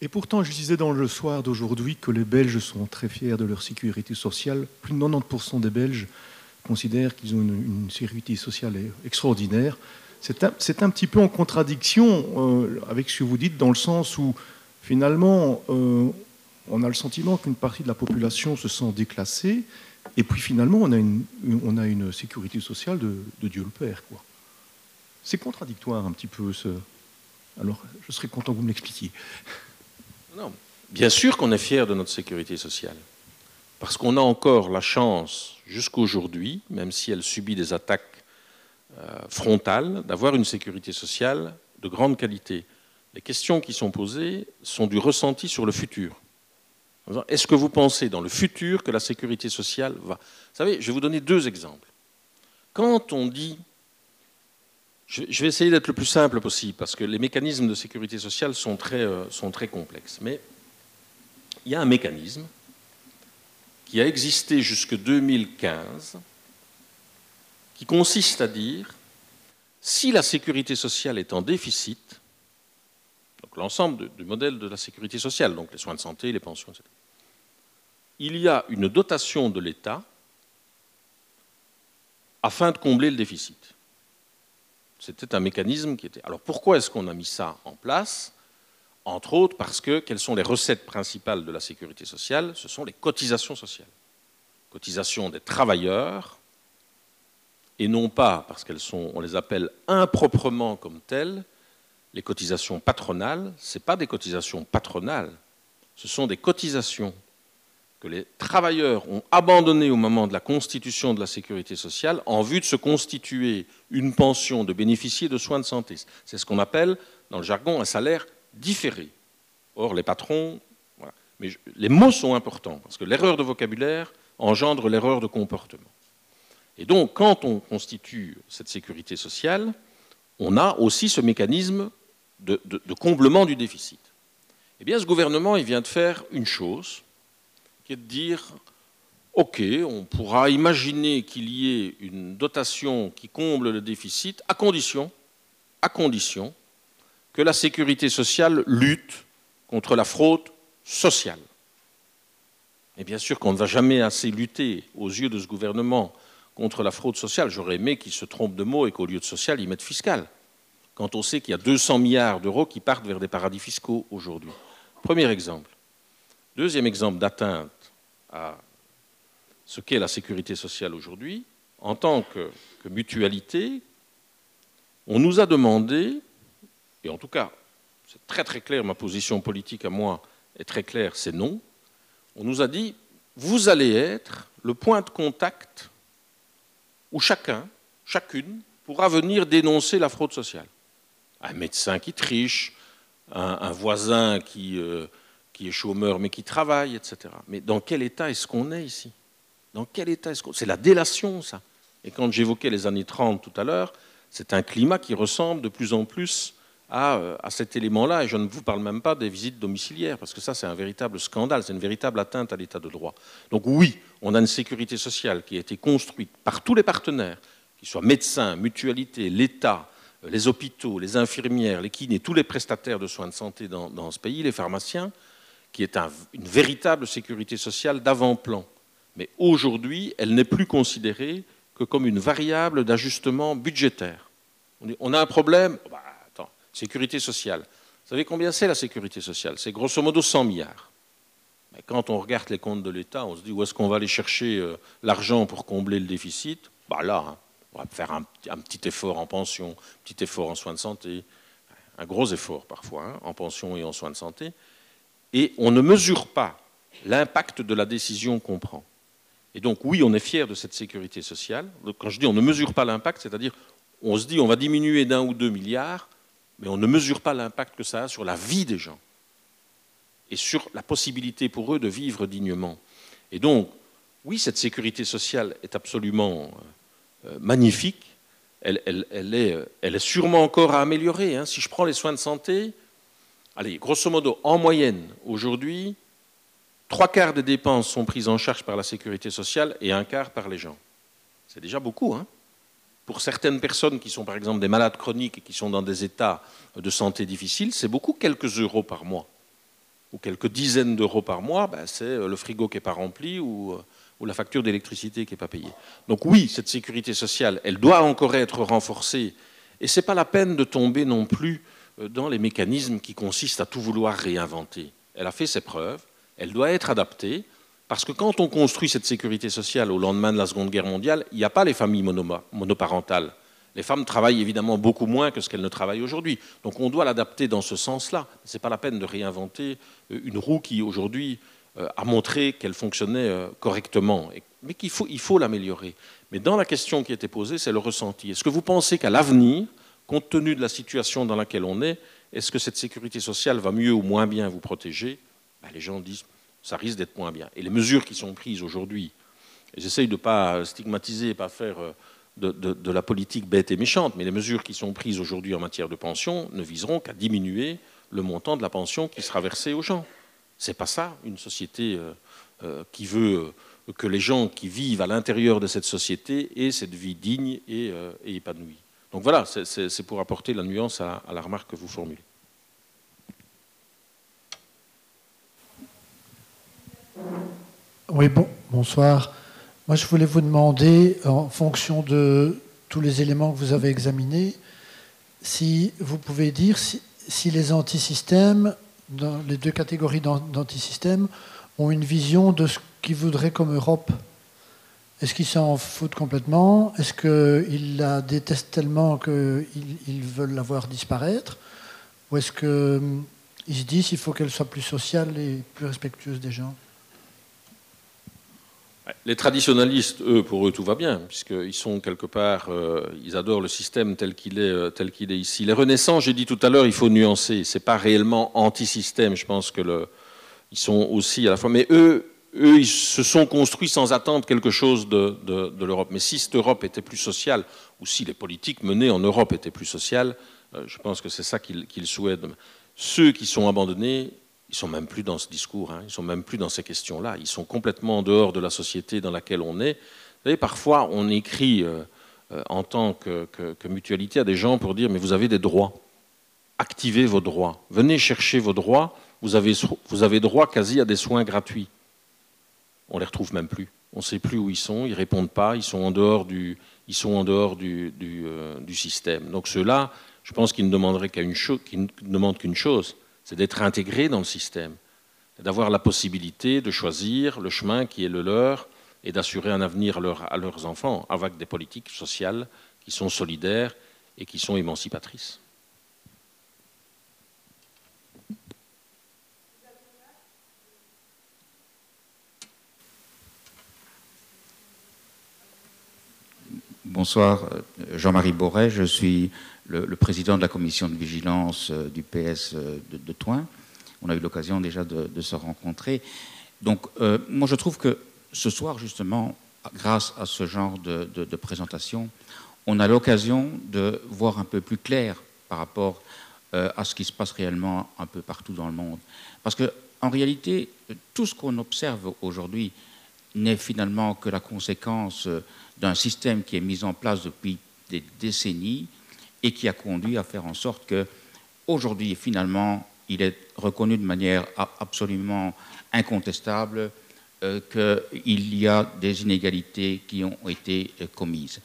Et pourtant, je disais dans le soir d'aujourd'hui que les Belges sont très fiers de leur sécurité sociale. Plus de 90% des Belges considèrent qu'ils ont une, sécurité sociale extraordinaire. C'est un, petit peu en contradiction euh, avec ce que vous dites, dans le sens où finalement, euh, on a le sentiment qu'une partie de la population se sent déclassée, et puis finalement, on a une, sécurité sociale de, Dieu le Père. C'est contradictoire un petit peu. Ce... Alors, je serais content que vous me l'expliquiez.
Non. Bien sûr qu'on est fier de notre sécurité sociale. parce qu'on a encore la chance, jusqu'aujourd'hui, même si elle subit des attaques euh, frontales, d'avoir une sécurité sociale de grande qualité. Les questions qui sont posées sont du ressenti sur le futur. Est-ce que vous pensez dans le futur que la sécurité sociale va? Vous savez, je vais vous donner deux exemples. Quand on dit, je vais essayer d'être le plus simple possible, parce que les mécanismes de sécurité sociale sont très, euh, complexes, mais il y a un mécanisme qui a existé jusque 2015, qui consiste à dire, si la sécurité sociale est en déficit, donc l'ensemble du modèle de la sécurité sociale, donc les soins de santé, les pensions, etc., il y a une dotation de l'État afin de combler le déficit. C'était un mécanisme qui était. Alors pourquoi est-ce qu'on a mis ça en place? Entre autres parce que quelles sont les recettes principales de la sécurité sociale? Ce sont les cotisations sociales. Cotisations des travailleurs, et non pas parce qu'elles sont, on les appelle improprement comme telles, les cotisations patronales, ce pas des cotisations patronales, ce sont des cotisations que les travailleurs ont abandonné au moment de la constitution de la sécurité sociale en vue de se constituer une pension, de bénéficier de soins de santé. C'est ce qu'on appelle, dans le jargon, un salaire différé. Or, les patrons. Mais les mots sont importants, parce que l'erreur de vocabulaire engendre l'erreur de comportement. Et donc, quand on constitue cette sécurité sociale, on a aussi ce mécanisme de, de comblement du déficit. Eh bien, ce gouvernement, il vient de faire une chose, qui est de dire, OK, on pourra imaginer qu'il y ait une dotation qui comble le déficit à condition, à condition que la sécurité sociale lutte contre la fraude sociale. Et bien sûr qu'on ne va jamais assez lutter aux yeux de ce gouvernement contre la fraude sociale. J'aurais aimé qu'il se trompe de mots et qu'au lieu de social, il mette fiscal. Quand on sait qu'il y a 200 milliards d'euros qui partent vers des paradis fiscaux aujourd'hui. Premier exemple. Deuxième exemple d'atteinte à ce qu'est la sécurité sociale aujourd'hui, en tant que, mutualité, on nous a demandé, et en tout cas, c'est très très clair, ma position politique à moi est très claire, c'est non, on nous a dit, vous allez être le point de contact où chacun, chacune, pourra venir dénoncer la fraude sociale. Un médecin qui triche, un, voisin qui... Euh, qui est chômeur mais qui travaille, etc. Mais dans quel état est-ce qu'on est ici? Dans quel état est-ce qu'on C'est la délation, ça. Et quand j'évoquais les années 30 tout à l'heure, c'est un climat qui ressemble de plus en plus à, euh, à cet élément-là. Et je ne vous parle même pas des visites domiciliaires, parce que ça, c'est un véritable scandale, c'est une véritable atteinte à l'état de droit. Donc oui, on a une sécurité sociale qui a été construite par tous les partenaires, qu'ils soient médecins, mutualités, l'État, euh, les hôpitaux, les infirmières, les kinés, tous les prestataires de soins de santé dans, dans ce pays, les pharmaciens, qui est une véritable sécurité sociale d'avant-plan. Mais aujourd'hui, elle n'est plus considérée que comme une variable d'ajustement budgétaire. On a un problème, oh bah, attends, sécurité sociale. Vous savez combien c'est la sécurité sociale? C'est grosso modo 100 milliards. Mais quand on regarde les comptes de l'État, on se dit où est-ce qu'on va aller chercher euh, l'argent pour combler le déficit? Bah Là, hein, on va faire un, petit effort en pension, un petit effort en soins de santé, un gros effort parfois hein, en pension et en soins de santé et on ne mesure pas l'impact de la décision qu'on prend. Et donc oui, on est fier de cette sécurité sociale. quand je dis on ne mesure pas l'impact, c'est-à-dire on se dit on va diminuer d'un ou deux milliards, mais on ne mesure pas l'impact que ça a sur la vie des gens et sur la possibilité pour eux de vivre dignement. Et donc, oui, cette sécurité sociale est absolument euh, euh, magnifique. Elle, est, sûrement encore à améliorer. Hein. Si je prends les soins de santé, allez, grosso modo, en moyenne, aujourd'hui, trois quarts des dépenses sont prises en charge par la sécurité sociale et un quart par les gens. C'est déjà beaucoup. Hein Pour certaines personnes qui sont par exemple des malades chroniques et qui sont dans des états de santé difficiles, c'est beaucoup quelques euros par mois. Ou quelques dizaines d'euros par mois, ben, c'est euh, le frigo qui n'est pas rempli ou, euh, ou la facture d'électricité qui n'est pas payée. Donc oui, cette sécurité sociale, elle doit encore être renforcée. Et ce n'est pas la peine de tomber non plus dans les mécanismes qui consistent à tout vouloir réinventer. Elle a fait ses preuves, elle doit être adaptée, parce que quand on construit cette sécurité sociale au lendemain de la Seconde Guerre mondiale, il n'y a pas les familles monoparentales. Les femmes travaillent évidemment beaucoup moins que ce qu'elles ne travaillent aujourd'hui. Donc on doit l'adapter dans ce sens-là. Ce n'est pas la peine de réinventer euh, une roue qui aujourd'hui a montré qu'elle fonctionnait correctement, mais qu'il faut, il faut l'améliorer. Mais dans la question qui était posée, c'est le ressenti. Est-ce que vous pensez qu'à l'avenir, compte tenu de la situation dans laquelle on est, est-ce que cette sécurité sociale va mieux ou moins bien vous protéger? Ben, Les gens disent ça risque d'être moins bien. Et les mesures qui sont prises aujourd'hui, j'essaye de ne pas stigmatiser, pas faire euh, de, la politique bête et méchante, mais les mesures qui sont prises aujourd'hui en matière de pension ne viseront qu'à diminuer le montant de la pension qui sera versée aux gens. C'est pas ça une société euh, euh, qui veut que les gens qui vivent à l'intérieur de cette société aient cette vie digne et épanouie. Donc voilà, c'est pour apporter la nuance à, la remarque que vous formulez.
Oui, bon, bonsoir. Moi, je voulais vous demander, en fonction de tous les éléments que vous avez examinés, si vous pouvez dire si, si les antisystèmes, dans les deux catégories d'antisystèmes, ont une vision de ce qu'ils voudraient comme Europe est-ce qu'ils s'en foutent complètement? Est-ce qu'ils la détestent tellement qu'ils veulent la voir disparaître? Ou est-ce qu'ils hum, se disent qu'il faut qu'elle soit plus sociale et plus respectueuse des gens?
Les traditionalistes, eux, pour eux, tout va bien, puisqu'ils sont quelque part, euh, ils adorent le système tel qu'il est, euh, tel qu'il est ici. Les Renaissants, j'ai dit tout à l'heure, il faut nuancer. C'est pas réellement anti-système. Je pense que ils sont aussi à la fois. Mais eux, eux, ils se sont construits sans attendre quelque chose de, l'Europe. Mais si cette Europe était plus sociale, ou si les politiques menées en Europe étaient plus sociales, euh, je pense que c'est ça qu'ils souhaitent. Ceux qui sont abandonnés, ils sont même plus dans ce discours, hein, ils sont même plus dans ces questions-là. Ils sont complètement en dehors de la société dans laquelle on est. Vous savez, parfois, on écrit euh, euh, en tant que, mutualité à des gens pour dire mais vous avez des droits, activez vos droits, venez chercher vos droits. Vous avez, vous avez droit quasi à des soins gratuits on les retrouve même plus. On ne sait plus où ils sont, ils répondent pas, ils sont en dehors du, ils sont en dehors du, euh, système. Donc ceux-là, je pense qu'ils ne demanderaient demandent qu'une chose, c'est d'être intégrés dans le système, d'avoir la possibilité de choisir le chemin qui est le leur et d'assurer un avenir à leurs enfants avec des politiques sociales qui sont solidaires et qui sont émancipatrices.
Bonsoir, euh, Jean-Marie Borret, je suis le, président de la commission de vigilance euh, du PS euh, de, de Toin. On a eu l'occasion déjà de, se rencontrer. Donc, moi, je trouve que ce soir, justement, grâce à ce genre de, présentation, on a l'occasion de voir un peu plus clair par rapport à ce qui se passe réellement un peu partout dans le monde. Parce que, en réalité, tout ce qu'on observe aujourd'hui n'est finalement que la conséquence d'un système qui est mis en place depuis des décennies et qui a conduit à faire en sorte que aujourd'hui finalement il est reconnu de manière absolument incontestable euh, qu'il y a des inégalités qui ont été euh, commises.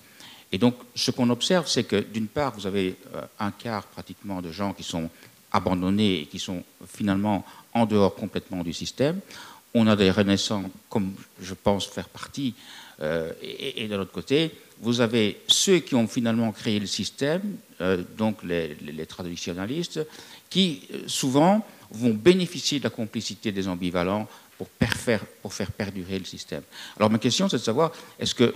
Et donc ce qu'on observe, c'est que d'une part, vous avez euh, un quart pratiquement de gens qui sont abandonnés et qui sont finalement en dehors complètement du système. On a des renaissants, comme je pense faire partie, euh, et, de l'autre côté, vous avez ceux qui ont finalement créé le système, euh, donc les, traditionnalistes, qui euh, souvent vont bénéficier de la complicité des ambivalents pour, faire, perdurer le système. Alors ma question, c'est de savoir, est-ce que,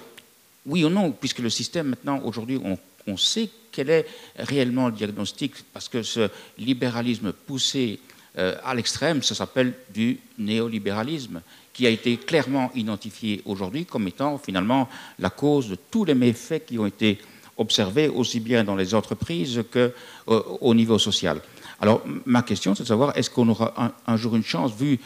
oui ou non, puisque le système maintenant, aujourd'hui, on sait quel est réellement le diagnostic, parce que ce libéralisme poussé à l'extrême, ça s'appelle du néolibéralisme qui a été clairement identifié aujourd'hui comme étant finalement la cause de tous les méfaits qui ont été observés aussi bien dans les entreprises qu'au euh, niveau social. Alors ma question, c'est de savoir est-ce qu'on aura un, jour une chance, vu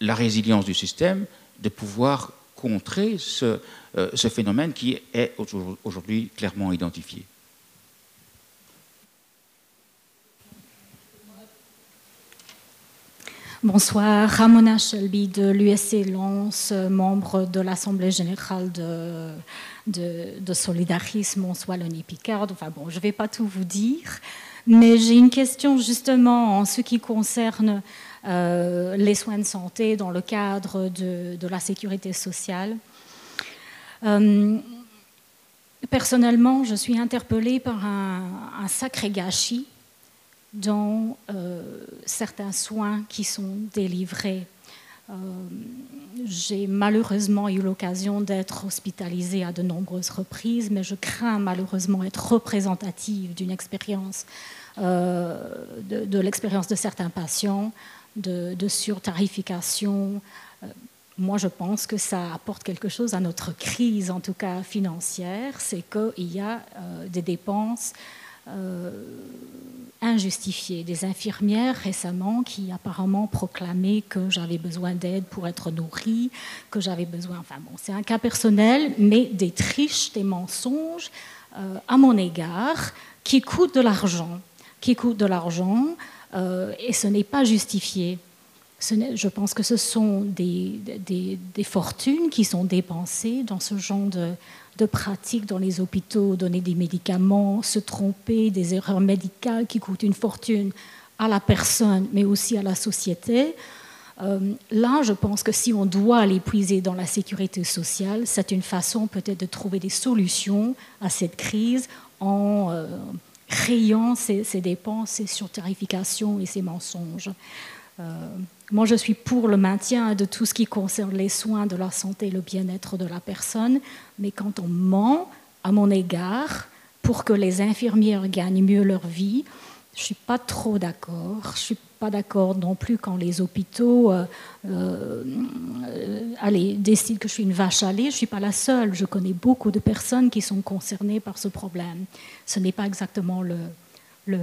la résilience du système, de pouvoir contrer ce, euh, ce phénomène qui est aujourd'hui clairement identifié?
Bonsoir, Ramona Shelby de l'USC Lens, membre de l'Assemblée générale de, Solidarisme en Wallonie-Picard. Enfin bon, je ne vais pas tout vous dire, mais j'ai une question justement en ce qui concerne euh, les soins de santé dans le cadre de, la sécurité sociale. Euh, personnellement, je suis interpellée par un sacré gâchis dans euh, certains soins qui sont délivrés. J'ai malheureusement eu l'occasion d'être hospitalisée à de nombreuses reprises, mais je crains malheureusement être représentative d'une expérience, de, l'expérience de certains patients, de, de surtarification. Moi, je pense que ça apporte quelque chose à notre crise, en tout cas financière, c'est qu'il y a euh, des dépenses euh, injustifiées. Des infirmières récemment qui apparemment proclamaient que j'avais besoin d'aide pour être nourrie, que j'avais besoin, enfin bon, c'est un cas personnel, mais des triches, des mensonges euh, à mon égard qui coûtent de l'argent, qui coûtent de l'argent, et ce n'est pas justifié je pense que ce sont des, fortunes qui sont dépensées dans ce genre de, de pratiques dans les hôpitaux, donner des médicaments, se tromper, des erreurs médicales qui coûtent une fortune à la personne, mais aussi à la société. Euh, là, je pense que si on doit l'épuiser dans la sécurité sociale, c'est une façon peut-être de trouver des solutions à cette crise en euh, rayant ces, ces, dépenses, ces surtarifications et ces mensonges. Euh, moi, je suis pour le maintien de tout ce qui concerne les soins de la santé et le bien-être de la personne, mais quand on ment à mon égard pour que les infirmières gagnent mieux leur vie, je ne suis pas trop d'accord. Je ne suis pas d'accord non plus quand les hôpitaux euh, euh, allez, décident que je suis une vache à lait. Je ne suis pas la seule. Je connais beaucoup de personnes qui sont concernées par ce problème. Ce n'est pas exactement le, le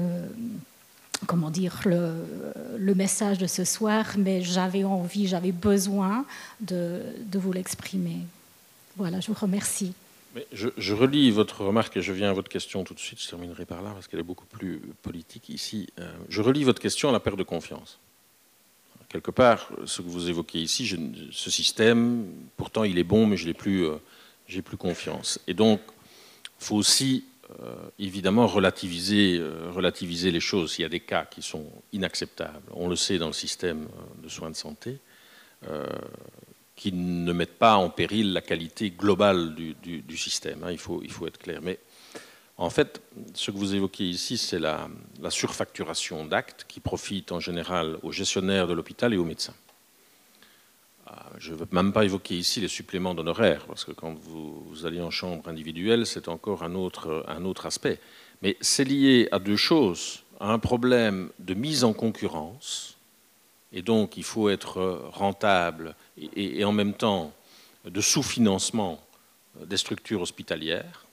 comment dire, le, message de ce soir, mais j'avais envie, j'avais besoin de, vous l'exprimer. Voilà, je vous remercie.
je, relis votre remarque et je viens à votre question tout de suite. Je terminerai par là parce qu'elle est beaucoup plus politique ici. Euh, je relis votre question à la perte de confiance. Quelque part, ce que vous évoquez ici, ce système, pourtant il est bon, mais je n'ai plus, euh, confiance. Et donc, il faut aussi évidemment relativiser, euh, relativiser les choses. Il y a des cas qui sont inacceptables. On le sait dans le système euh, de soins de santé, qui ne mettent pas en péril la qualité globale du, système. Hein. il, faut, il faut être clair. Mais en fait, ce que vous évoquez ici, c'est la, la surfacturation d'actes qui profitent en général aux gestionnaires de l'hôpital et aux médecins. Ah, je ne veux même pas évoquer ici les suppléments d'honoraires, parce que quand vous, allez en chambre individuelle, c'est encore un autre, aspect. Mais c'est lié à deux choses. À un problème de mise en concurrence, et donc il faut être rentable, et, en même temps de sous-financement des structures hospitalières,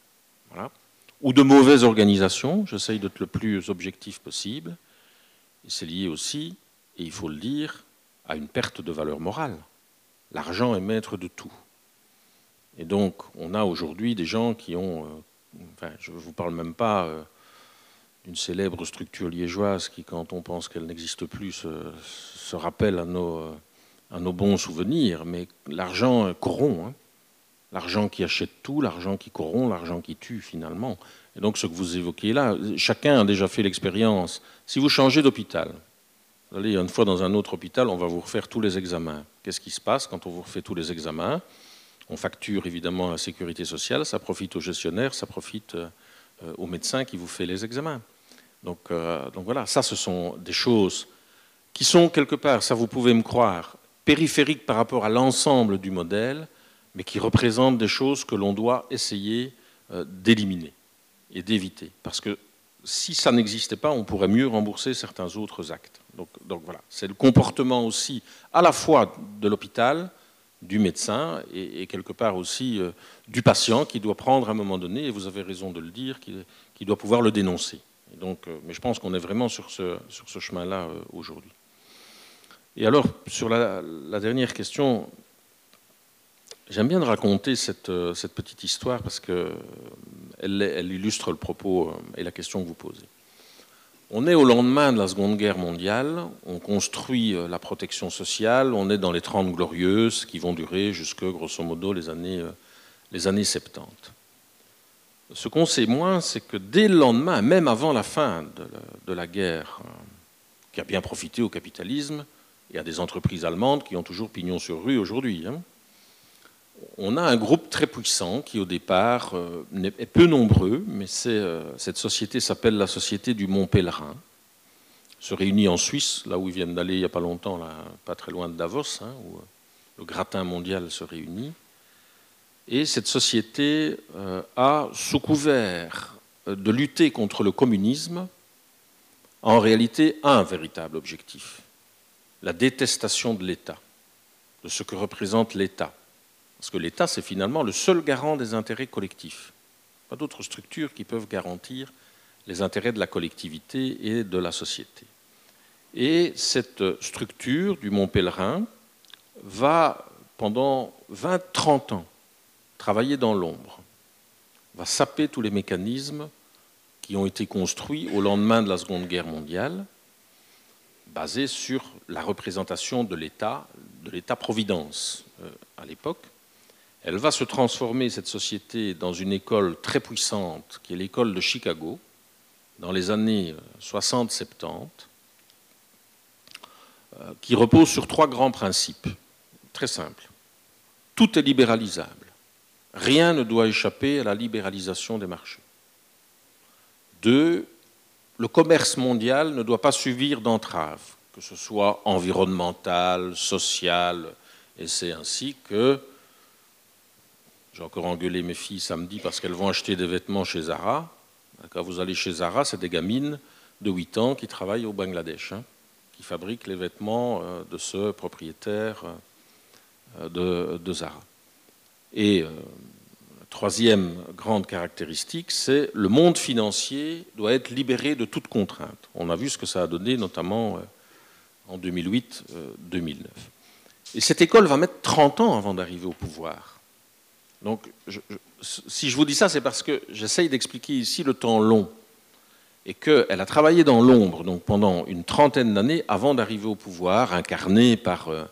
ou de mauvaise organisation, j'essaye d'être le plus objectif possible, c'est lié aussi, et il faut le dire, à une perte de valeur morale l'argent est maître de tout. Et donc, on a aujourd'hui des gens qui ont, euh, enfin, je ne vous parle même pas euh, d'une célèbre structure liégeoise qui, quand on pense qu'elle n'existe plus, se, rappelle à nos, euh, à nos, bons souvenirs, mais l'argent corrompt. Hein. L'argent qui achète tout, l'argent qui corrompt, l'argent qui tue finalement. Et donc ce que vous évoquez là, chacun a déjà fait l'expérience. Si vous changez d'hôpital, allez une fois dans un autre hôpital, on va vous refaire tous les examens. Qu'est-ce qui se passe quand on vous refait tous les examens? On facture évidemment la sécurité sociale, ça profite aux gestionnaires, ça profite euh, aux médecins qui vous fait les examens. Donc, euh, donc voilà, ça ce sont des choses qui sont quelque part, ça vous pouvez me croire, périphériques par rapport à l'ensemble du modèle, mais qui représentent des choses que l'on doit essayer euh, d'éliminer et d'éviter. Parce que si ça n'existait pas, on pourrait mieux rembourser certains autres actes. Donc, voilà, c'est le comportement aussi à la fois de l'hôpital, du médecin et, quelque part aussi euh, du patient qui doit prendre à un moment donné, et vous avez raison de le dire, qui, doit pouvoir le dénoncer. donc, euh, mais je pense qu'on est vraiment sur ce, sur ce chemin-là euh, aujourd'hui. Et alors, sur la, dernière question, j'aime bien de raconter cette, petite histoire parce qu'elle elle illustre le propos et la question que vous posez. On est au lendemain de la Seconde Guerre mondiale, on construit euh, la protection sociale, on est dans les Trente Glorieuses qui vont durer jusque, grosso modo, les années, euh, les années 70. Ce qu'on sait moins, c'est que dès le lendemain, même avant la fin de la, guerre, euh, qui a bien profité au capitalisme et à des entreprises allemandes qui ont toujours pignon sur rue aujourd'hui, hein, on a un groupe très puissant qui, au départ, euh, est peu nombreux, mais euh, cette société s'appelle la Société du Mont Pèlerin. se réunit en Suisse, là où ils viennent d'aller il n'y a pas longtemps, pas très loin de Davos, hein, où le gratin mondial se réunit. Et cette société euh, a, sous couvert de lutter contre le communisme, en réalité un véritable objectif, la détestation de l'État, de ce que représente l'État. Parce que l'État, c'est finalement le seul garant des intérêts collectifs. Pas d'autres structures qui peuvent garantir les intérêts de la collectivité et de la société. Et cette structure du Mont Pèlerin va, pendant 20-30 ans, travailler dans l'ombre, va saper tous les mécanismes qui ont été construits au lendemain de la Seconde Guerre mondiale, basés sur la représentation de l'État, de l'État-providence euh, à l'époque. Elle va se transformer, cette société, dans une école très puissante, qui est l'école de Chicago, dans les années 60-70, euh, euh, qui repose sur trois grands principes, très simples. Tout est libéralisable. Rien ne doit échapper à la libéralisation des marchés. Deux, le commerce mondial ne doit pas subir d'entraves, que ce soit environnemental, social, et c'est ainsi que j'ai encore engueulé mes filles samedi parce qu'elles vont acheter des vêtements chez Zara. Quand vous allez chez Zara, c'est des gamines de 8 ans qui travaillent au Bangladesh, hein, qui fabriquent les vêtements euh, de ce propriétaire euh, de, Zara. Et euh, troisième grande caractéristique, c'est le monde financier doit être libéré de toute contrainte. On a vu ce que ça a donné, notamment en 2008-2009. Et cette école va mettre 30 ans avant d'arriver au pouvoir. Donc, si je vous dis ça, c'est parce que j'essaye d'expliquer ici le temps long et qu'elle a travaillé dans l'ombre donc pendant une trentaine d'années avant d'arriver au pouvoir, incarnée par, euh,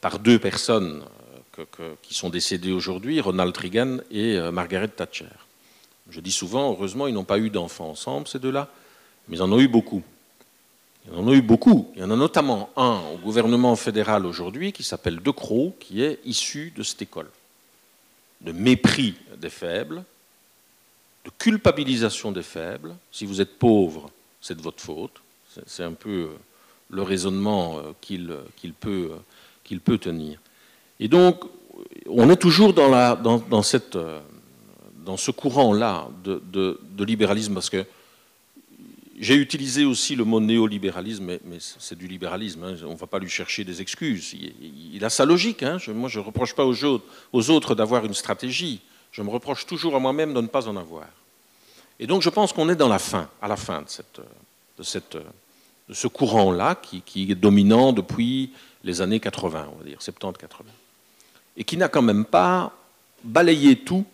par deux personnes euh, qui sont décédées aujourd'hui, Ronald Reagan et euh, Margaret Thatcher. Je dis souvent, heureusement, ils n'ont pas eu d'enfants ensemble, ces deux-là, mais ils en ont eu beaucoup. Ils en ont eu beaucoup. Il y en a notamment un au gouvernement fédéral aujourd'hui qui s'appelle De Croo, qui est issu de cette école de mépris des faibles, de culpabilisation des faibles. Si vous êtes pauvre, c'est de votre faute. C'est un peu euh, le raisonnement euh, qu'il peut, euh, tenir. Et donc, on est toujours dans ce courant-là de, de, libéralisme, parce que j'ai utilisé aussi le mot néolibéralisme, mais, c'est du libéralisme, hein. on ne va pas lui chercher des excuses. Il, a sa logique. Hein. moi, je ne reproche pas aux autres, d'avoir une stratégie. Je me reproche toujours à moi-même de ne pas en avoir. Et donc, je pense qu'on est dans la fin, à la fin de ce courant-là qui, qui, est dominant depuis les années 80, on va dire, 70-80. Et qui n'a quand même pas balayé tout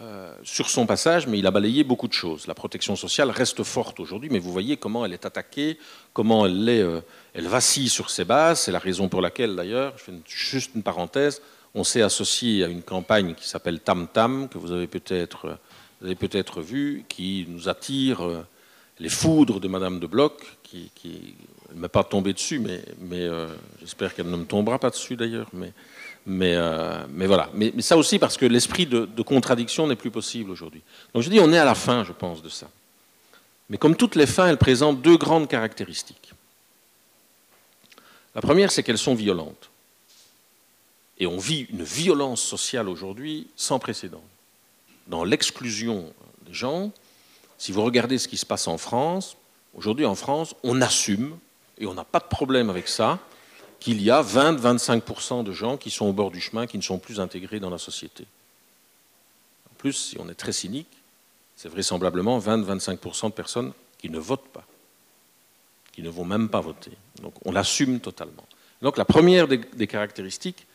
euh, sur son passage, mais il a balayé beaucoup de choses. La protection sociale reste forte aujourd'hui, mais vous voyez comment elle est attaquée, comment elle, est, euh, elle vacille sur ses bases. C'est la raison pour laquelle, d'ailleurs, je fais juste une parenthèse, on s'est associé à une campagne qui s'appelle Tam Tam, que vous avez peut-être peut vu, qui nous attire euh, les foudres de Madame de Bloch, qui, ne m'est pas tombée dessus, mais, mais j'espère qu'elle ne me tombera pas dessus d'ailleurs. Mais mais, euh, mais voilà. Mais, ça aussi parce que l'esprit de, contradiction n'est plus possible aujourd'hui. Donc je dis, on est à la fin, je pense, de ça. Mais comme toutes les fins, elles présentent deux grandes caractéristiques. La première, c'est qu'elles sont violentes. Et on vit une violence sociale aujourd'hui sans précédent. Dans l'exclusion des gens, si vous regardez ce qui se passe en France, aujourd'hui en France, on assume, et on n'a pas de problème avec ça, qu'il y a 20-25% de gens qui sont au bord du chemin, qui ne sont plus intégrés dans la société. En plus, si on est très cynique, c'est vraisemblablement 20-25% de personnes qui ne votent pas, qui ne vont même pas voter. Donc on l'assume totalement. Donc la première des, caractéristiques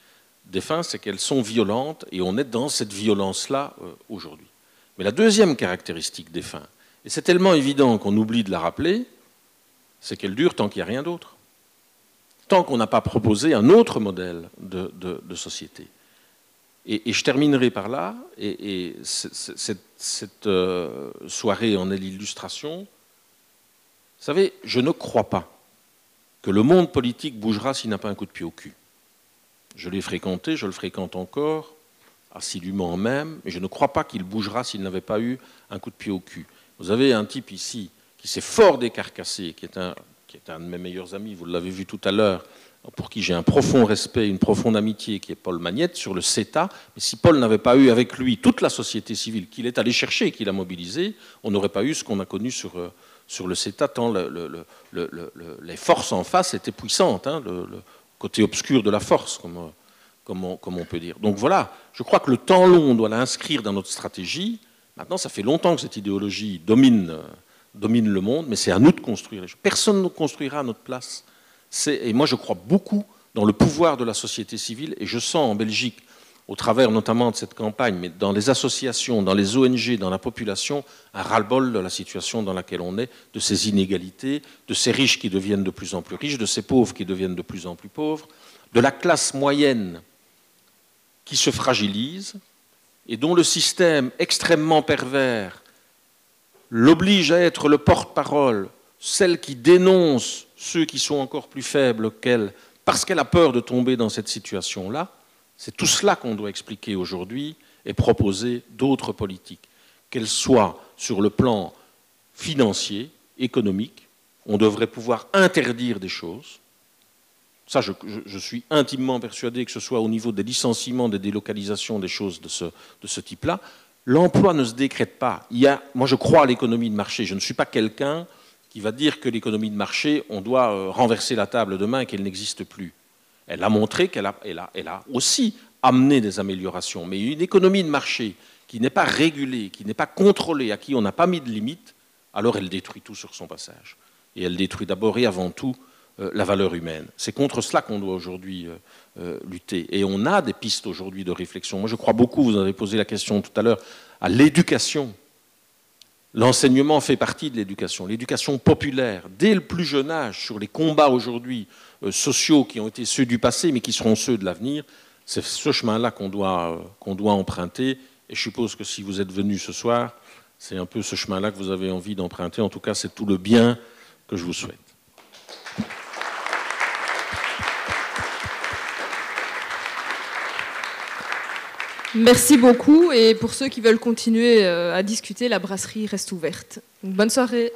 des fins, c'est qu'elles sont violentes et on est dans cette violence-là euh, aujourd'hui. Mais la deuxième caractéristique des fins, et c'est tellement évident qu'on oublie de la rappeler, c'est qu'elle dure tant qu'il n'y a rien d'autre tant qu'on n'a pas proposé un autre modèle de, société. Et, je terminerai par là, et, cette, euh, soirée en est l'illustration. Vous savez, je ne crois pas que le monde politique bougera s'il n'a pas un coup de pied au cul. Je l'ai fréquenté, je le fréquente encore, assidûment même, mais je ne crois pas qu'il bougera s'il n'avait pas eu un coup de pied au cul. Vous avez un type ici qui s'est fort décarcassé, qui est un qui est un de mes meilleurs amis, vous l'avez vu tout à l'heure, pour qui j'ai un profond respect, une profonde amitié, qui est Paul Magnette, sur le CETA. Mais si Paul n'avait pas eu avec lui toute la société civile qu'il est allé chercher, qu'il a mobilisé, on n'aurait pas eu ce qu'on a connu sur, euh, sur le CETA, tant les forces en face étaient puissantes, hein, le, côté obscur de la force, comme, on, comme on peut dire. Donc voilà, je crois que le temps long, on doit l'inscrire dans notre stratégie. Maintenant, ça fait longtemps que cette idéologie domine, euh, domine le monde, mais c'est à nous de construire. Personne ne construira à notre place et moi je crois beaucoup dans le pouvoir de la société civile, et je sens en Belgique, au travers notamment de cette campagne, mais dans les associations, dans les ONG, dans la population, un ras-le-bol de la situation dans laquelle on est, de ces inégalités, de ces riches qui deviennent de plus en plus riches, de ces pauvres qui deviennent de plus en plus pauvres, de la classe moyenne qui se fragilise et dont le système extrêmement pervers l'oblige à être le porte-parole, celle qui dénonce ceux qui sont encore plus faibles qu'elle, parce qu'elle a peur de tomber dans cette situation-là, c'est tout cela qu'on doit expliquer aujourd'hui et proposer d'autres politiques, qu'elles soient sur le plan financier, économique, on devrait pouvoir interdire des choses. Ça, je, suis intimement persuadé que ce soit au niveau des licenciements, des délocalisations, des choses de ce, de ce type-là. L'emploi ne se décrète pas. Moi, je crois à l'économie de marché. Je ne suis pas quelqu'un qui va dire que l'économie de marché, on doit euh, renverser la table demain et qu'elle n'existe plus. Elle a montré qu'elle a, a, aussi amené des améliorations. Mais une économie de marché qui n'est pas régulée, qui n'est pas contrôlée, à qui on n'a pas mis de limite, alors elle détruit tout sur son passage. Et elle détruit d'abord et avant tout la valeur humaine. C'est contre cela qu'on doit aujourd'hui euh, lutter. Et on a des pistes aujourd'hui de réflexion. Moi, je crois beaucoup, vous avez posé la question tout à l'heure, à l'éducation. L'enseignement fait partie de l'éducation, l'éducation populaire, dès le plus jeune âge, sur les combats aujourd'hui euh, sociaux qui ont été ceux du passé, mais qui seront ceux de l'avenir. C'est ce chemin-là qu'on doit, euh, qu'on doit emprunter. Et je suppose que si vous êtes venu ce soir, c'est un peu ce chemin-là que vous avez envie d'emprunter. En tout cas, c'est tout le bien que je vous souhaite.
Merci beaucoup et pour ceux qui veulent continuer euh, à discuter, la brasserie reste ouverte. bonne soirée.